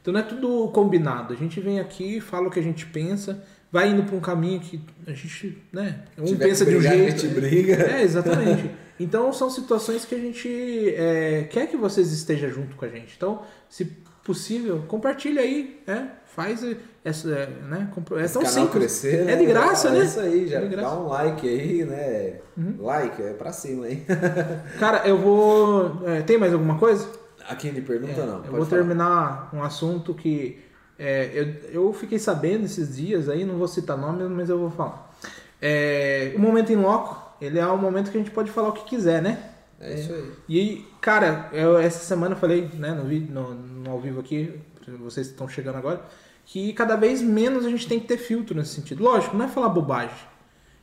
Então não é tudo combinado. A gente vem aqui, fala o que a gente pensa, vai indo para um caminho que a gente, né? Um Tiver pensa de um jeito. A gente briga. É, exatamente. Então são situações que a gente é, quer que vocês estejam junto com a gente. Então, se possível, compartilha aí, né? Faz essa, né? É tão canal simples. crescer, né? É de graça, é né? isso aí, já É. Uhum. dá um like aí, né? Like, é pra cima, hein? Cara, eu vou. é, tem mais alguma coisa? Aqui ele pergunta É, não. eu vou falar. terminar um assunto que é, eu, eu fiquei sabendo esses dias aí, não vou citar nomes, mas eu vou falar. É, o momento em loco, ele é um momento que a gente pode falar o que quiser, né? É isso aí. E, cara, eu, essa semana eu falei, né, no, vídeo, no, no ao vivo aqui, vocês estão chegando agora, que cada vez menos a gente tem que ter filtro nesse sentido. Lógico, não é falar bobagem.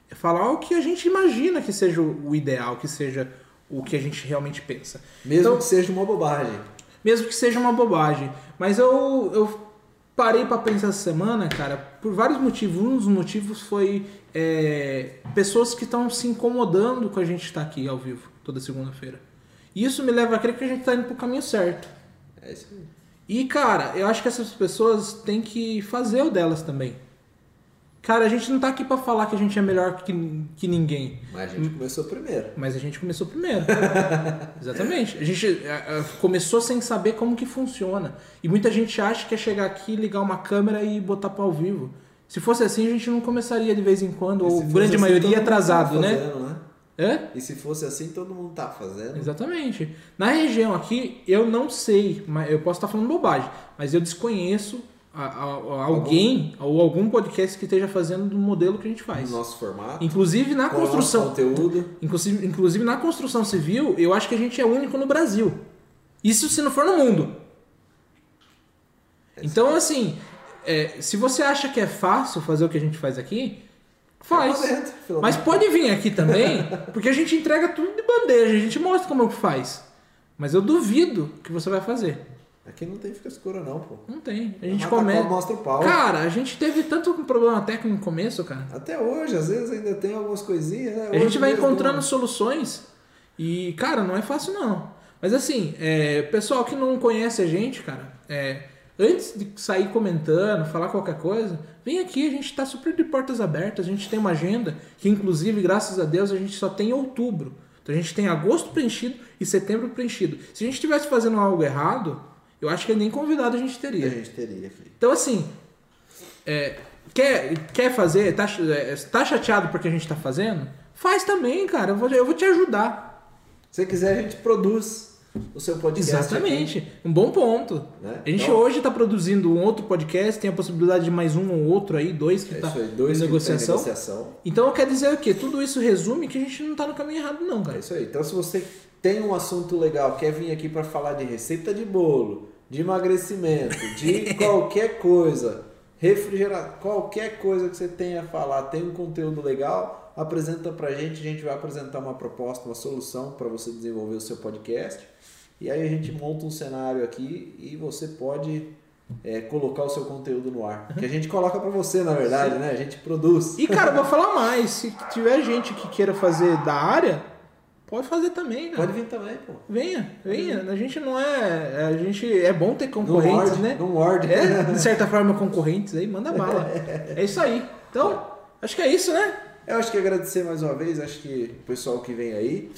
É falar o que a gente imagina que seja o o ideal, que seja o que a gente realmente pensa. Mesmo Então- que seja uma bobagem. Mesmo que seja uma bobagem. Mas eu, eu parei pra pensar essa semana, cara, por vários motivos. Um dos motivos foi é, pessoas que estão se incomodando com a gente estar aqui ao vivo toda segunda-feira. E Isso me leva a crer que a gente tá indo pro caminho certo. É isso aí. E, cara, eu acho que essas pessoas têm que fazer o delas também. Cara, a gente não tá aqui pra falar que a gente é melhor que, que ninguém. Mas a gente começou primeiro. Mas a gente começou primeiro. Exatamente. A gente é, é, começou sem saber como que funciona. E muita gente acha que é chegar aqui, ligar uma câmera e botar para ao vivo. Se fosse assim, a gente não começaria de vez em quando, ou grande assim, maioria mundo atrasado, né? fazendo, né? Hã? E se fosse assim, todo mundo tá fazendo. Exatamente. Na região aqui, eu não sei, mas eu posso estar falando bobagem, mas eu desconheço a- a- a- alguém ou algum podcast que esteja fazendo do modelo que a gente faz. No nosso formato. Inclusive na construção, conteúdo. inclusive, inclusive na construção civil, eu acho que a gente é único no Brasil. Isso se não for no mundo. Então, assim, é, se você acha que é fácil fazer o que a gente faz aqui, faz. Dentro, Mas pode vir aqui também, porque a gente entrega tudo de bandeja, a gente mostra como é que faz. Mas eu duvido que você vai fazer. Aqui não tem frescura não, pô. Não tem. A gente começa. mostra o pau. Cara, a gente teve tanto problema técnico no começo, cara. Até hoje, às vezes ainda tem algumas coisinhas, né? A gente vai encontrando soluções e, cara, não é fácil não. Mas assim, é, pessoal que não conhece a gente, cara, é, antes de sair comentando, falar qualquer coisa, vem aqui, a gente tá super de portas abertas, a gente tem uma agenda que, inclusive, graças a Deus, a gente só tem outubro. Então a gente tem agosto preenchido e setembro preenchido. Se a gente estivesse fazendo algo errado, eu acho que nem convidado a gente A teria. gente teria aqui. Então, assim, é, quer, quer fazer, tá, é, tá chateado porque a gente tá fazendo? Faz também, cara. Eu vou, eu vou te ajudar. Se quiser, a gente produz o seu podcast. Exatamente. Um bom ponto. Né? A gente Então- hoje tá produzindo um outro podcast, tem a possibilidade de mais um ou outro aí, dois que É tá isso aí, dois em negociação. negociação. Então quer dizer o quê? Tudo isso resume que a gente não tá no caminho errado, não, É cara. isso aí. Então, se você tem um assunto legal, quer vir aqui para falar de receita de bolo, de emagrecimento, de qualquer coisa, refrigerar, qualquer coisa que você tenha a falar, tem um conteúdo legal, apresenta pra gente, a gente vai apresentar uma proposta, uma solução para você desenvolver o seu podcast. E aí a gente monta um cenário aqui e você pode é, colocar o seu conteúdo no ar. Que a gente coloca para você, na verdade, né? A gente produz. E, cara, vou falar mais. Se tiver gente que queira fazer da área, pode fazer também, cara. Pode vir também, pô. Venha, venha. A gente não é. A gente é bom ter concorrentes, morde, né? não morde. É, de certa forma, concorrentes aí, manda bala. É isso aí. Então, acho que é isso, né? Eu acho que agradecer mais uma vez, acho que o pessoal que vem aí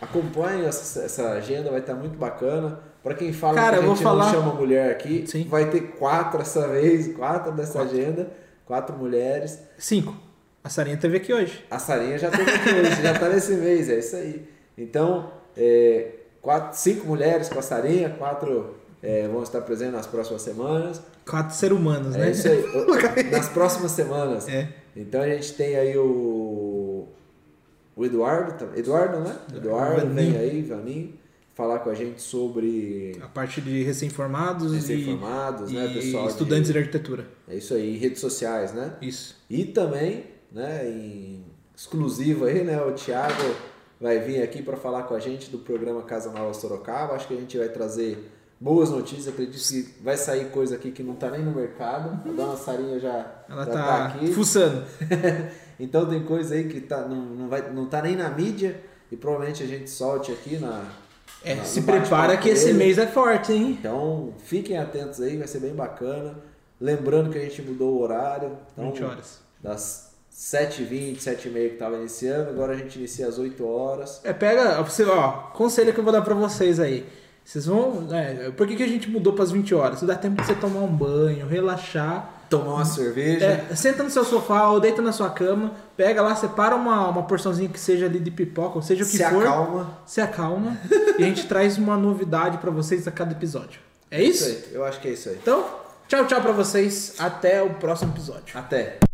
acompanhe essa, essa agenda, vai estar muito bacana. Para quem fala Cara, que a gente falar- não chama mulher aqui, Sim. vai ter quatro essa vez, quatro dessa Quatro. agenda, quatro mulheres. Cinco. A Sarinha teve aqui hoje. A Sarinha já teve aqui hoje, já tá nesse mês, é isso aí. Então, é, quatro, cinco mulheres com a Sarinha, quatro é, vão estar presentes nas próximas semanas. Quatro seres humanos, É né? isso aí. Nas próximas semanas. É. Então a gente tem aí o, o Eduardo, Eduardo, né? Eduardo vem aí, Vaninho, falar com a gente sobre A parte de recém-formados e, recém-formados, né, pessoal? de- estudantes de... arquitetura. É isso aí, redes sociais, né? Isso. E também, né, em exclusivo aí, né, o Thiago vai vir aqui para falar com a gente do programa Casa Nova Sorocaba. Acho que a gente vai trazer boas notícias, acredito que vai sair coisa aqui que não tá nem no mercado. A dona Sarinha já, Ela já tá, aqui. fuçando. então tem coisa aí que tá, não, não, vai, não tá nem na mídia e provavelmente a gente solte aqui na. É, na- se prepara que esse dele. mês é forte, hein? Então fiquem atentos aí, vai ser bem bacana. Lembrando que a gente mudou o horário. Então, 20 horas. Das 7h20, 7h30 que estava iniciando, agora a gente inicia às 8 horas. É, pega, ó, conselho que eu vou dar pra vocês aí. Vocês vão. É, por que, que a gente mudou pras 20 horas? Dá tempo de você tomar um banho, relaxar. Tomar uma cerveja. É, senta no seu sofá ou deita na sua cama, pega lá, separa uma, uma porçãozinha que seja ali de pipoca, ou seja o que se for. acalma. Se acalma. e a gente traz uma novidade pra vocês a cada episódio. É isso? aí, eu acho que é isso aí. Então, tchau, tchau pra vocês. Até o próximo episódio. Até.